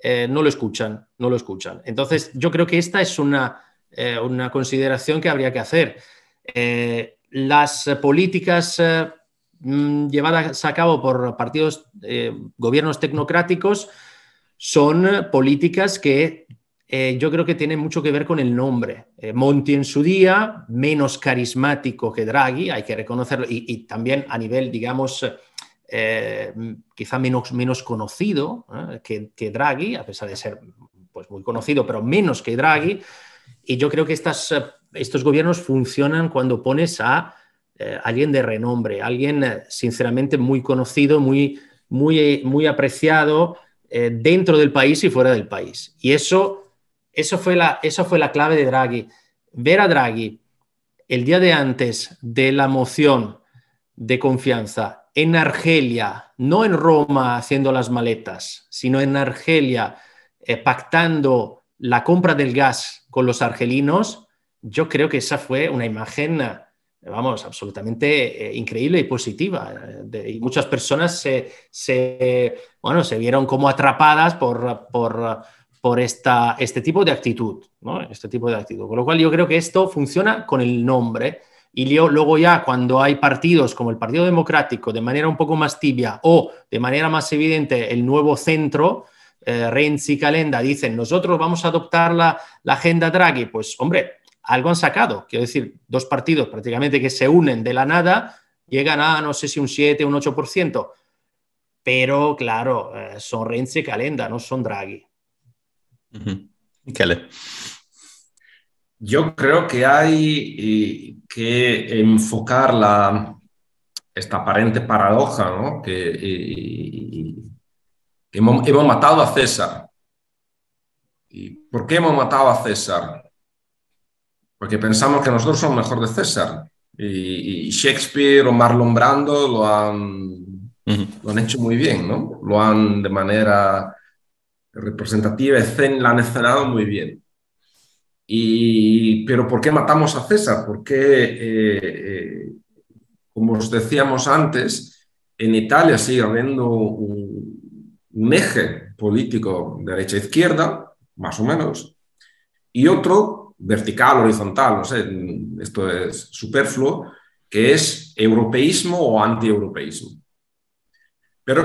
S2: eh, no lo escuchan, no lo escuchan. Entonces, yo creo que esta es una, eh, consideración que habría que hacer. Eh, las políticas mm, llevadas a cabo por partidos, gobiernos tecnocráticos, son políticas que eh, yo creo que tienen mucho que ver con el nombre. Eh, Monti en su día, menos carismático que Draghi, hay que reconocerlo, y, también a nivel, digamos, eh, quizá menos, menos conocido que, Draghi, a pesar de ser pues, muy conocido, pero menos que Draghi. Y yo creo que estas, estos gobiernos funcionan cuando pones a alguien de renombre, alguien sinceramente muy conocido, muy, muy, muy apreciado eh, dentro del país y fuera del país. Y eso, eso, fue la, eso fue la clave de Draghi. Ver a Draghi el día de antes de la moción de confianza en Argelia, no en Roma haciendo las maletas, sino en Argelia eh, pactando la compra del gas con los argelinos, yo creo que esa fue una imagen vamos, absolutamente eh, increíble y positiva. y muchas personas se, bueno, se vieron como atrapadas por, por, por esta, este tipo de actitud, ¿no? Este tipo de actitud. Con lo cual yo creo que esto funciona con el nombre y luego ya cuando hay partidos como el Partido Democrático de manera un poco más tibia o de manera más evidente el nuevo centro, eh, Renzi Calenda dicen nosotros vamos a adoptar la, la agenda Draghi, pues hombre, algo han sacado. Quiero decir, dos partidos prácticamente que se unen de la nada llegan a no sé si un 7, un 8%. Pero claro, eh, son Renzi y Calenda, no son Draghi.
S3: Yo creo que hay que enfocar la, esta aparente paradoja, ¿no? que, hemos, hemos, matado a César. ¿Y por qué hemos matado a César? Porque pensamos que nosotros somos mejor de César. Y, Shakespeare o Marlon Brando lo han, lo han hecho muy bien, ¿no? Lo han de manera representativa, la han escenado muy bien. Y, pero ¿por qué matamos a César? Porque, eh, eh, como os decíamos antes, en Italia sigue habiendo un, un eje político derecha-izquierda, más o menos, y otro vertical, horizontal, no sé, esto es superfluo, que es europeísmo o anti-europeísmo. Pero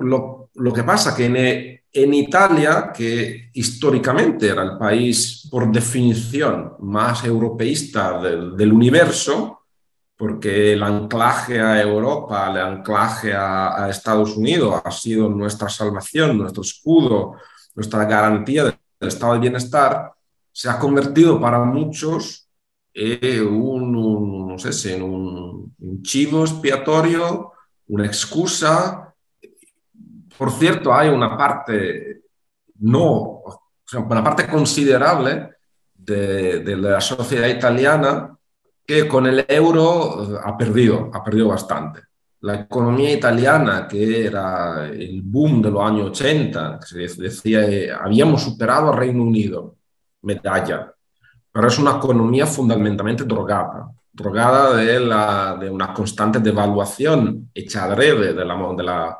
S3: lo, que pasa que en, Italia, que históricamente era el país por definición más europeísta del, universo, porque el anclaje a Europa, el anclaje a, Estados Unidos ha sido nuestra salvación, nuestro escudo, nuestra garantía del estado de bienestar, se ha convertido para muchos en un, no sé, en un, chivo expiatorio, una excusa por cierto, hay una parte no, una parte considerable de, la sociedad italiana que con el euro eh, ha perdido, ha perdido bastante. La economía italiana, que era el boom de los años 80, que se decía, eh, habíamos superado al Reino Unido, medalla, pero es una economía fundamentalmente drogada, drogada de, la, de una constante devaluación hecha adrede de la, de la,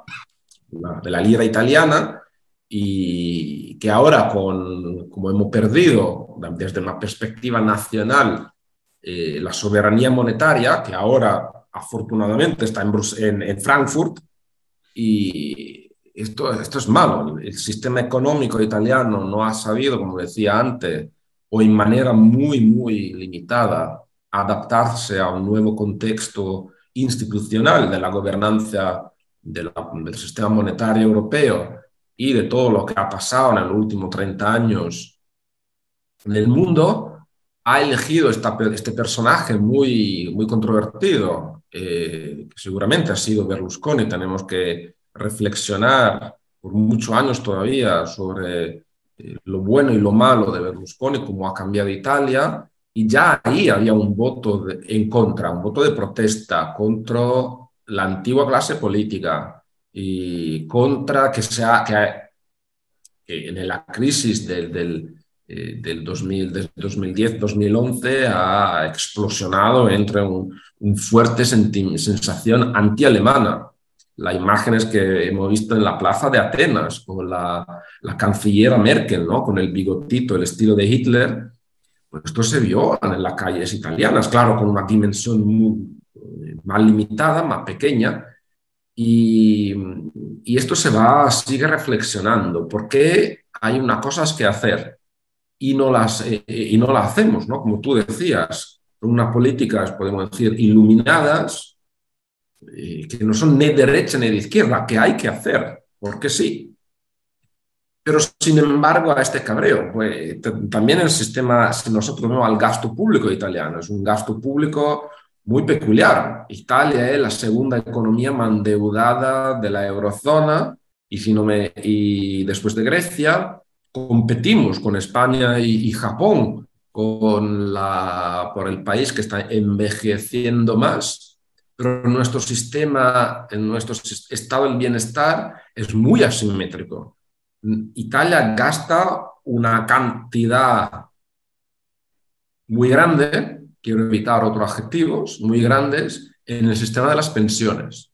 S3: de la lira italiana y que ahora, con, como hemos perdido desde una perspectiva nacional eh, la soberanía monetaria, que ahora afortunadamente está en, en, Frankfurt, y esto, esto es malo. El sistema económico italiano no ha sabido, como decía antes, o en manera muy, muy limitada, adaptarse a un nuevo contexto institucional de la gobernanza del sistema monetario europeo y de todo lo que ha pasado en los últimos 30 años en el mundo, ha elegido este personaje muy, muy controvertido, eh, que seguramente ha sido Berlusconi. Tenemos que reflexionar por muchos años todavía sobre eh, lo bueno y lo malo de Berlusconi, cómo ha cambiado Italia, y ya ahí había un voto en contra, un voto de protesta contra la antigua clase política y contra que sea que, en la crisis del, del, eh, del 2010-2011 ha explosionado entre un, un fuerte sensación anti-alemana. Las imágenes que hemos visto en la plaza de Atenas con la, la canciller Merkel, ¿no? con el bigotito, el estilo de Hitler, pues esto se vio en las calles italianas, claro, con una dimensión muy, más limitada, más pequeña, y, esto se va, sigue reflexionando, porque hay unas cosas que hacer y no las, eh, y no las hacemos, ¿no? Como tú decías, unas políticas, podemos decir, iluminadas, que no son ni derecha ni de izquierda, que hay que hacer, porque sí. Pero sin embargo, a este cabreo, pues también el sistema, si nosotros vemos al gasto público italiano, es un gasto público muy peculiar. Italia es la segunda economía más endeudada de la eurozona y, si no me, y después de Grecia competimos con España y, Japón con la, por el país que está envejeciendo más, pero nuestro sistema, en nuestro estado del bienestar es muy asimétrico. Italia gasta una cantidad muy grande quiero evitar otros adjetivos muy grandes, en el sistema de las pensiones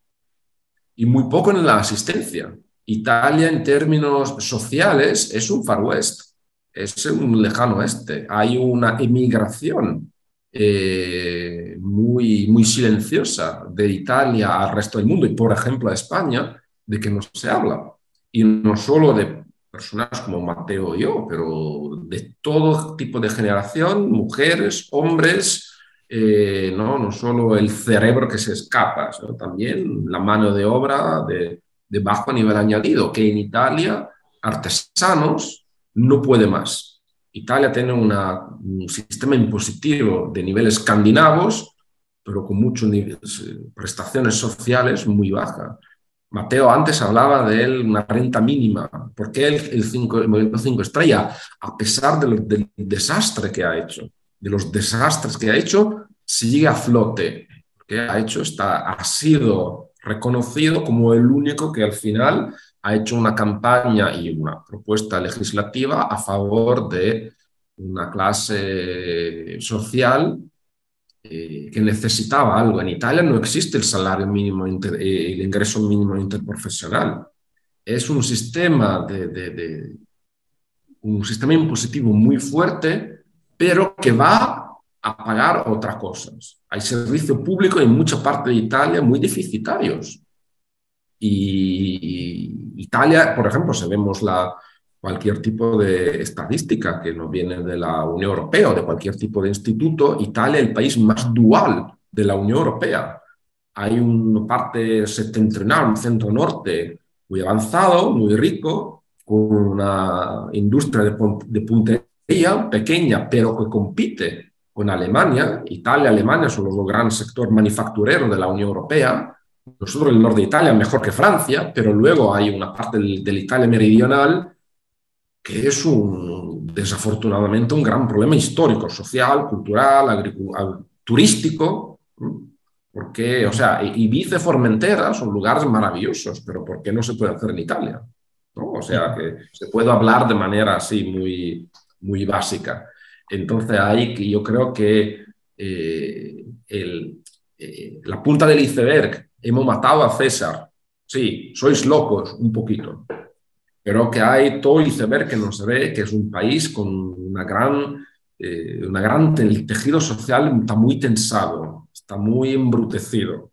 S3: y muy poco en la asistencia. Italia en términos sociales es un far west, es un lejano oeste. Hay una emigración eh, muy, muy silenciosa de Italia al resto del mundo y, por ejemplo, a España, de que no se habla. Y no solo de personas como Mateo y yo, pero de todo tipo de generación, mujeres, hombres, eh, ¿no? no solo el cerebro que se escapa, sino también la mano de obra de bajo nivel añadido, que en Italia, artesanos, no puede más. Italia tiene un sistema impositivo de niveles escandinavos, pero con muchas prestaciones sociales muy bajas. Mateo antes hablaba de una renta mínima. ¿Por qué el, el, cinco, el movimiento 5 estrella, a pesar del, desastre que ha hecho, de los desastres que ha hecho, sigue a flote? ¿Qué ha hecho? Está, ha sido reconocido como el único que al final ha hecho una campaña y una propuesta legislativa a favor de una clase social eh, que necesitaba algo. En Italia no existe el salario mínimo, eh, el ingreso mínimo interprofesional. Es un sistema de, de, un sistema impositivo muy fuerte, pero que va a pagar otras cosas. Hay servicios públicos en mucha parte de Italia muy deficitarios. Y Italia, por ejemplo, si vemos la, cualquier tipo de estadística que nos viene de la Unión Europea o de cualquier tipo de instituto, Italia es el país más dual de la Unión Europea. Hay una parte septentrional, un centro norte muy avanzado, muy rico, con una industria de, de puntería pequeña, pero que compite con Alemania, Italia y Alemania son los dos grandes sectores manufactureros de la Unión Europea. Nosotros el norte de Italia mejor que Francia, pero luego hay una parte de la Italia meridional que es un, desafortunadamente un gran problema histórico, social, cultural, turístico, porque, o sea, Ibiza y Formentera son lugares maravillosos, pero ¿por qué no se puede hacer en Italia? ¿No? O sea, que se puede hablar de manera así muy, muy básica. Entonces ahí que yo creo que eh, el, eh, la punta del iceberg, hemos matado a César. Sí, sois locos un poquito, pero que hay todo el iceberg que no se ve, que es un país con una gran, eh, una gran el tejido social está muy tensado, está muy embrutecido.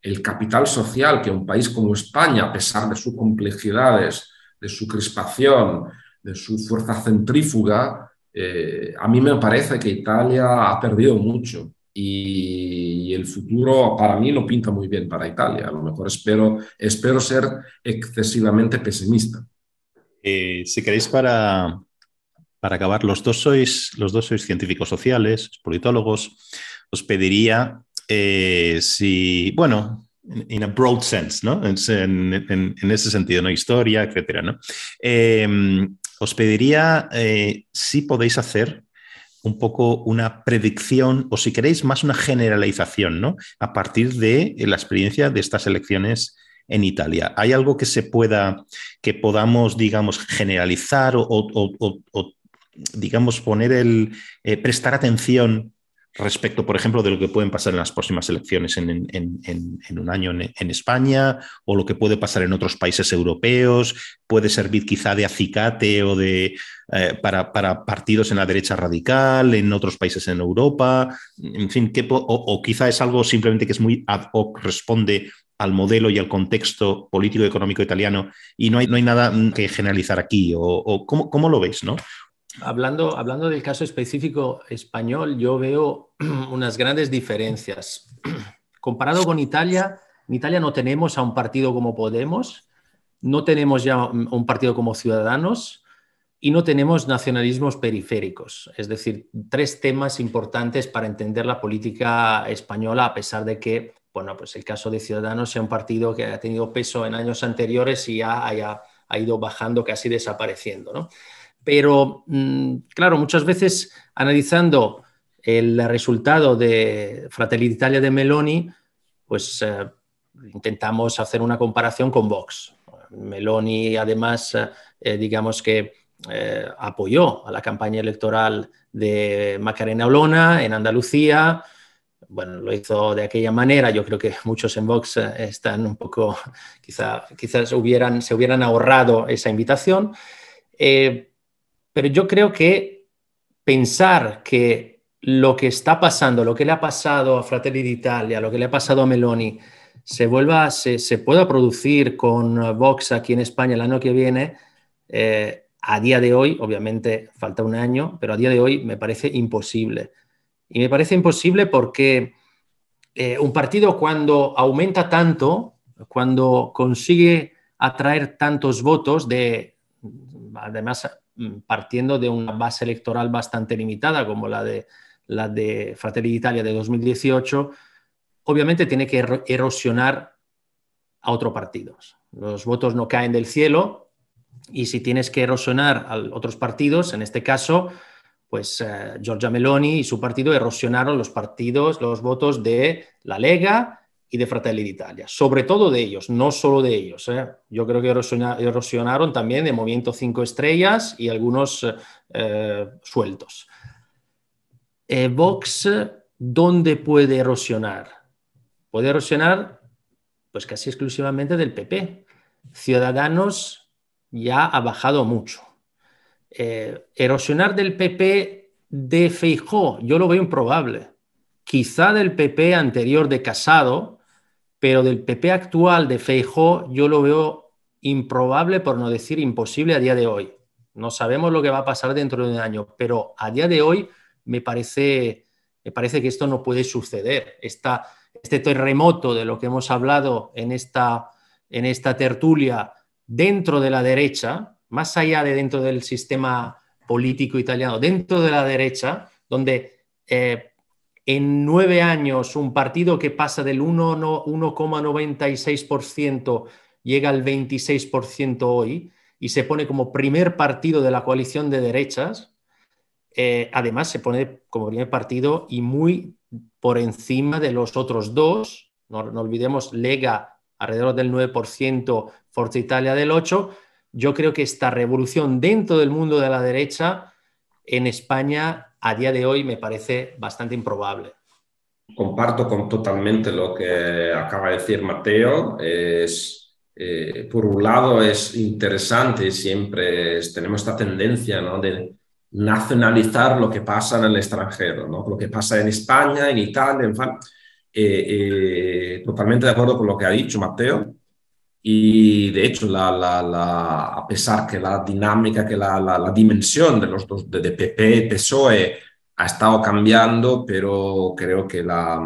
S3: El capital social que un país como España, a pesar de sus complejidades, de su crispación, de su fuerza centrífuga, eh, a mí me parece que Italia ha perdido mucho y el futuro para mí no pinta muy bien para Italia. A lo mejor espero, espero ser excesivamente pesimista.
S4: Eh, si queréis para, para acabar, los dos, sois, los dos sois científicos sociales, politólogos, os pediría eh, si, bueno, in a broad sense, ¿no? En, ese sentido, ¿no? Historia, etcétera, ¿no? os pediría eh, si podéis hacer un poco una predicción o si queréis más una generalización, ¿no? A partir de la experiencia de estas elecciones en Italia. ¿Hay algo que se pueda, que podamos, digamos, generalizar o, digamos, poner el, eh, prestar atención respecto, por ejemplo, de lo que pueden pasar en las próximas elecciones en, un año en, España o lo que puede pasar en otros países europeos, puede servir quizá de acicate o de, eh, para, partidos en la derecha radical, en otros países en Europa, en fin, o, quizá es algo simplemente que es muy ad hoc, responde al modelo y al contexto político y económico italiano y no hay, no hay nada que generalizar aquí, o, ¿cómo, ¿cómo, lo veis, ¿no?
S2: Hablando, hablando del caso específico español, yo veo <clears throat> unas grandes diferencias. <clears throat> Comparado con Italia, en Italia no tenemos a un partido como Podemos, no tenemos ya un partido como Ciudadanos y no tenemos nacionalismos periféricos. Es decir, tres temas importantes para entender la política española, a pesar de que, bueno, pues el caso de Ciudadanos sea un partido que ha tenido peso en años anteriores y ya haya, ha ido bajando, casi desapareciendo, ¿no? Pero, mm, claro, muchas veces analizando el resultado de Fratelli d'Italia de Meloni, pues eh, intentamos hacer una comparación con Vox. Meloni, además, eh, digamos que eh, apoyó a la campaña electoral de Macarena Olona en Andalucía, bueno, lo hizo de aquella manera. Yo creo que muchos en Vox están un poco, <laughs> quizá, quizás hubieran, se hubieran ahorrado esa invitación. Pero yo creo que pensar que lo que está pasando, lo que le ha pasado a Fratelli d'Italia, lo que le ha pasado a Meloni, se vuelva, se, pueda producir con Vox aquí en España el año que viene, eh, a día de hoy, obviamente falta un año, pero a día de hoy me parece imposible. Y me parece imposible porque eh, un partido cuando aumenta tanto, cuando consigue atraer tantos votos, de, además partiendo de una base electoral bastante limitada como la de, la de Fratelli d'Italia de 2018, obviamente tiene que erosionar a otros partidos. Los votos no caen del cielo y si tienes que erosionar a otros partidos, en este caso, pues eh, Giorgia Meloni y su partido erosionaron los partidos, los votos de la Lega y de Fratelli d'Italia, sobre todo de ellos, no solo de ellos. ¿eh? Yo creo que erosionaron también de Movimiento 5 Estrellas y algunos eh, sueltos. Vox, ¿dónde puede erosionar? Puede erosionar pues casi exclusivamente del PP. Ciudadanos ya ha bajado mucho. Eh, erosionar del PP de Feijó, yo lo veo improbable. Quizá del PP anterior de Casado, pero del PP actual de Feijó yo lo veo improbable, por no decir imposible a día de hoy. No sabemos lo que va a pasar dentro de un año, pero a día de hoy me parece, me parece que esto no puede suceder. este terremoto de lo que hemos hablado en esta, en esta tertulia dentro de la derecha, más allá de dentro del sistema político italiano, dentro de la derecha, donde eh, en nueve años un partido que pasa del 1,96% llega al 26% hoy y se pone como primer partido de la coalición de derechas, eh, además se pone como primer partido y muy por encima de los otros dos, no, no olvidemos Lega alrededor del 9%, Forza Italia del 8%, yo creo que esta revolución dentro del mundo de la derecha en España a día de hoy me parece bastante improbable.
S3: Comparto con totalmente lo que acaba de decir Mateo. Es, eh, por un lado es interesante, siempre tenemos esta tendencia ¿no? de nacionalizar lo que pasa en el extranjero, ¿no? lo que pasa en España, en Italia, en eh, eh, totalmente de acuerdo con lo que ha dicho Mateo. Y de hecho, a pesar que la dinámica, que la, dimensión de los dos, de, PP y PSOE ha estado cambiando, pero creo que, la,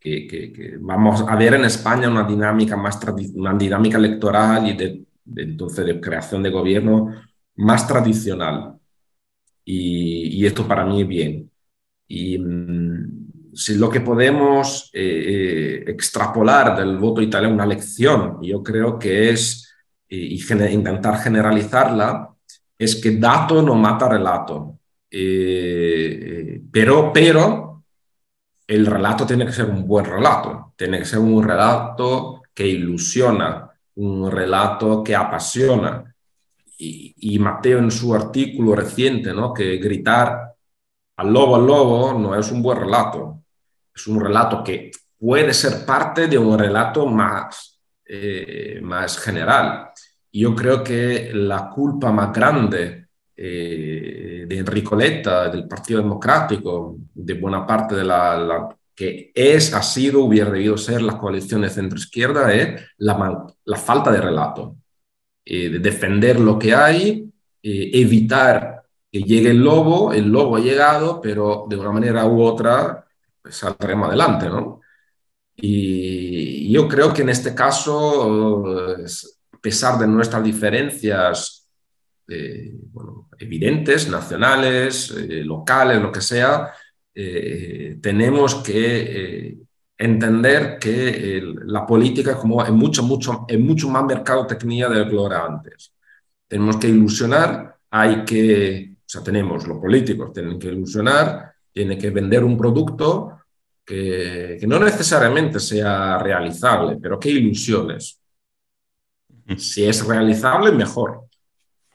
S3: que, vamos a ver en España una dinámica, más una dinámica electoral y de, entonces de creación de gobierno más tradicional. Y, y esto para mí es bien. Y, mm, si lo que podemos eh, eh, extrapolar del voto italiano una lección, yo creo que es, intentar generalizarla, es que dato no mata relato. Eh, pero, pero el relato tiene que ser un buen relato, tiene que ser un relato que ilusiona, un relato que apasiona. Y, y Mateo en su artículo reciente, ¿no? que gritar al lobo al lobo no es un buen relato es un relato que puede ser parte de un relato más, eh, más general. Yo creo que la culpa más grande eh, de Enrico Letta, del Partido Democrático, de buena parte de la, que es, ha sido, hubiera debido ser la coalición de centro-izquierda, es la, la, falta de relato, eh, de defender lo que hay, evitar que llegue el lobo, el lobo ha llegado, pero de una manera u otra saldremos adelante, ¿no? Y yo creo que en este caso, a pesar de nuestras diferencias eh, evidentes, nacionales, eh, locales, lo que sea, eh, tenemos que entender que la política como es mucho, mucho, es mucho más mercadotecnia de lo que era antes. Tenemos que ilusionar, hay que, o sea, tenemos los políticos, tienen que ilusionar, tienen que vender un producto que, no necesariamente sea realizable, pero qué ilusiones. Si es realizable, mejor.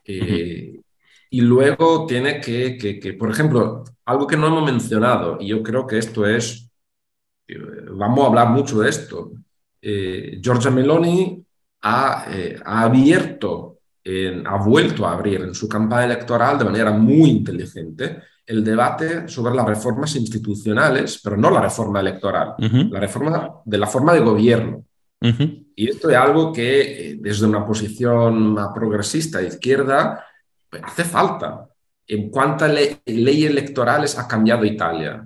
S3: Eh, y luego tiene que, que, por ejemplo, algo que no hemos mencionado, y yo creo que esto es, eh, vamos a hablar mucho de esto. Eh, Giorgia Meloni ha, eh, ha abierto, ha vuelto a abrir en su campaña electoral de manera muy inteligente el debate sobre las reformas institucionales, pero no la reforma electoral, la reforma de la forma de gobierno. Y esto es algo que desde una posición más progresista de izquierda pues, hace falta. ¿En cuántas leyes electorales ha cambiado Italia?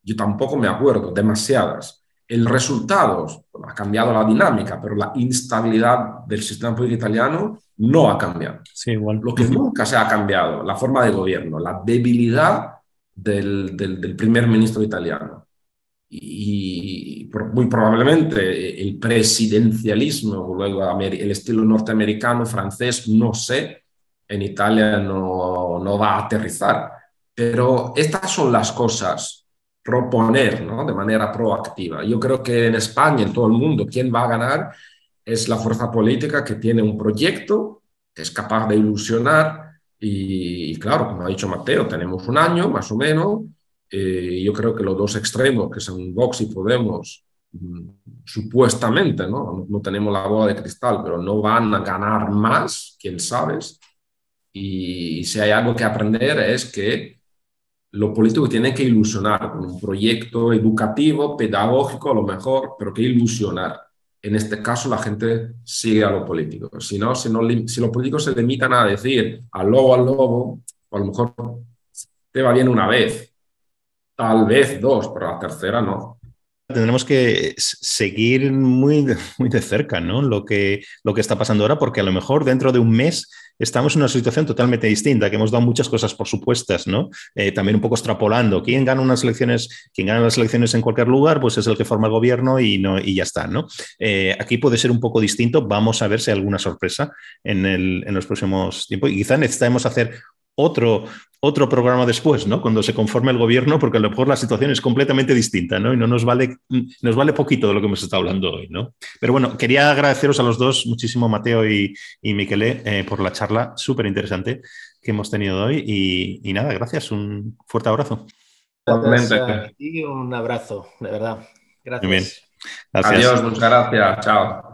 S3: Yo tampoco me acuerdo, demasiadas. El resultado ha cambiado la dinámica, pero la instabilidad del sistema político italiano no ha cambiado.
S4: Sí, igual.
S3: Lo que nunca se ha cambiado, la forma de gobierno, la debilidad del, del, primer ministro italiano. Y, muy probablemente el presidencialismo, luego el estilo norteamericano, francés, no sé, en Italia no, no va a aterrizar. Pero estas son las cosas, proponer ¿no? de manera proactiva. Yo creo que en España, en todo el mundo, quien va a ganar es la fuerza política que tiene un proyecto, que es capaz de ilusionar. Y, claro, como ha dicho Mateo, tenemos un año más o menos. Eh, yo creo que los dos extremos, que son Vox y Podemos, mm, supuestamente, ¿no? ¿no? tenemos la bola de cristal, pero no van a ganar más, quién sabe. Y, si hay algo que aprender es que lo político tiene que ilusionar con un proyecto educativo, pedagógico a lo mejor, pero que ilusionar. En este caso la gente sigue a lo político. Si no, si, no, si los políticos se limitan a decir al lobo, al lobo, a lo mejor te va bien una vez, tal vez dos, pero la tercera no
S4: tendremos que seguir muy, <laughs> muy de cerca ¿no? lo, que, lo que está pasando ahora, porque a lo mejor dentro de un mes estamos en una situación totalmente distinta, que hemos dado muchas cosas por supuestas, ¿no? Eh, también un poco extrapolando. ¿Quién gana unas elecciones? Quien gana las elecciones en cualquier lugar, pues es el que forma el gobierno y, no, y ya está, ¿no? Eh, aquí puede ser un poco distinto. Vamos a ver si hay alguna sorpresa en, el, en los próximos tiempos. Y quizá necesitamos hacer otro, otro programa después, ¿no? Cuando se conforme el gobierno, porque a lo mejor la situación es completamente distinta, ¿no? Y no nos vale, nos vale poquito de lo que hemos estado hablando hoy, ¿no? Pero bueno, quería agradeceros a los dos muchísimo, Mateo y, y Miquele, eh, por la charla súper interesante que hemos tenido hoy. Y, nada, gracias, un fuerte abrazo.
S2: Y un abrazo, de verdad. Gracias.
S3: Adiós, muchas gracias. Chao.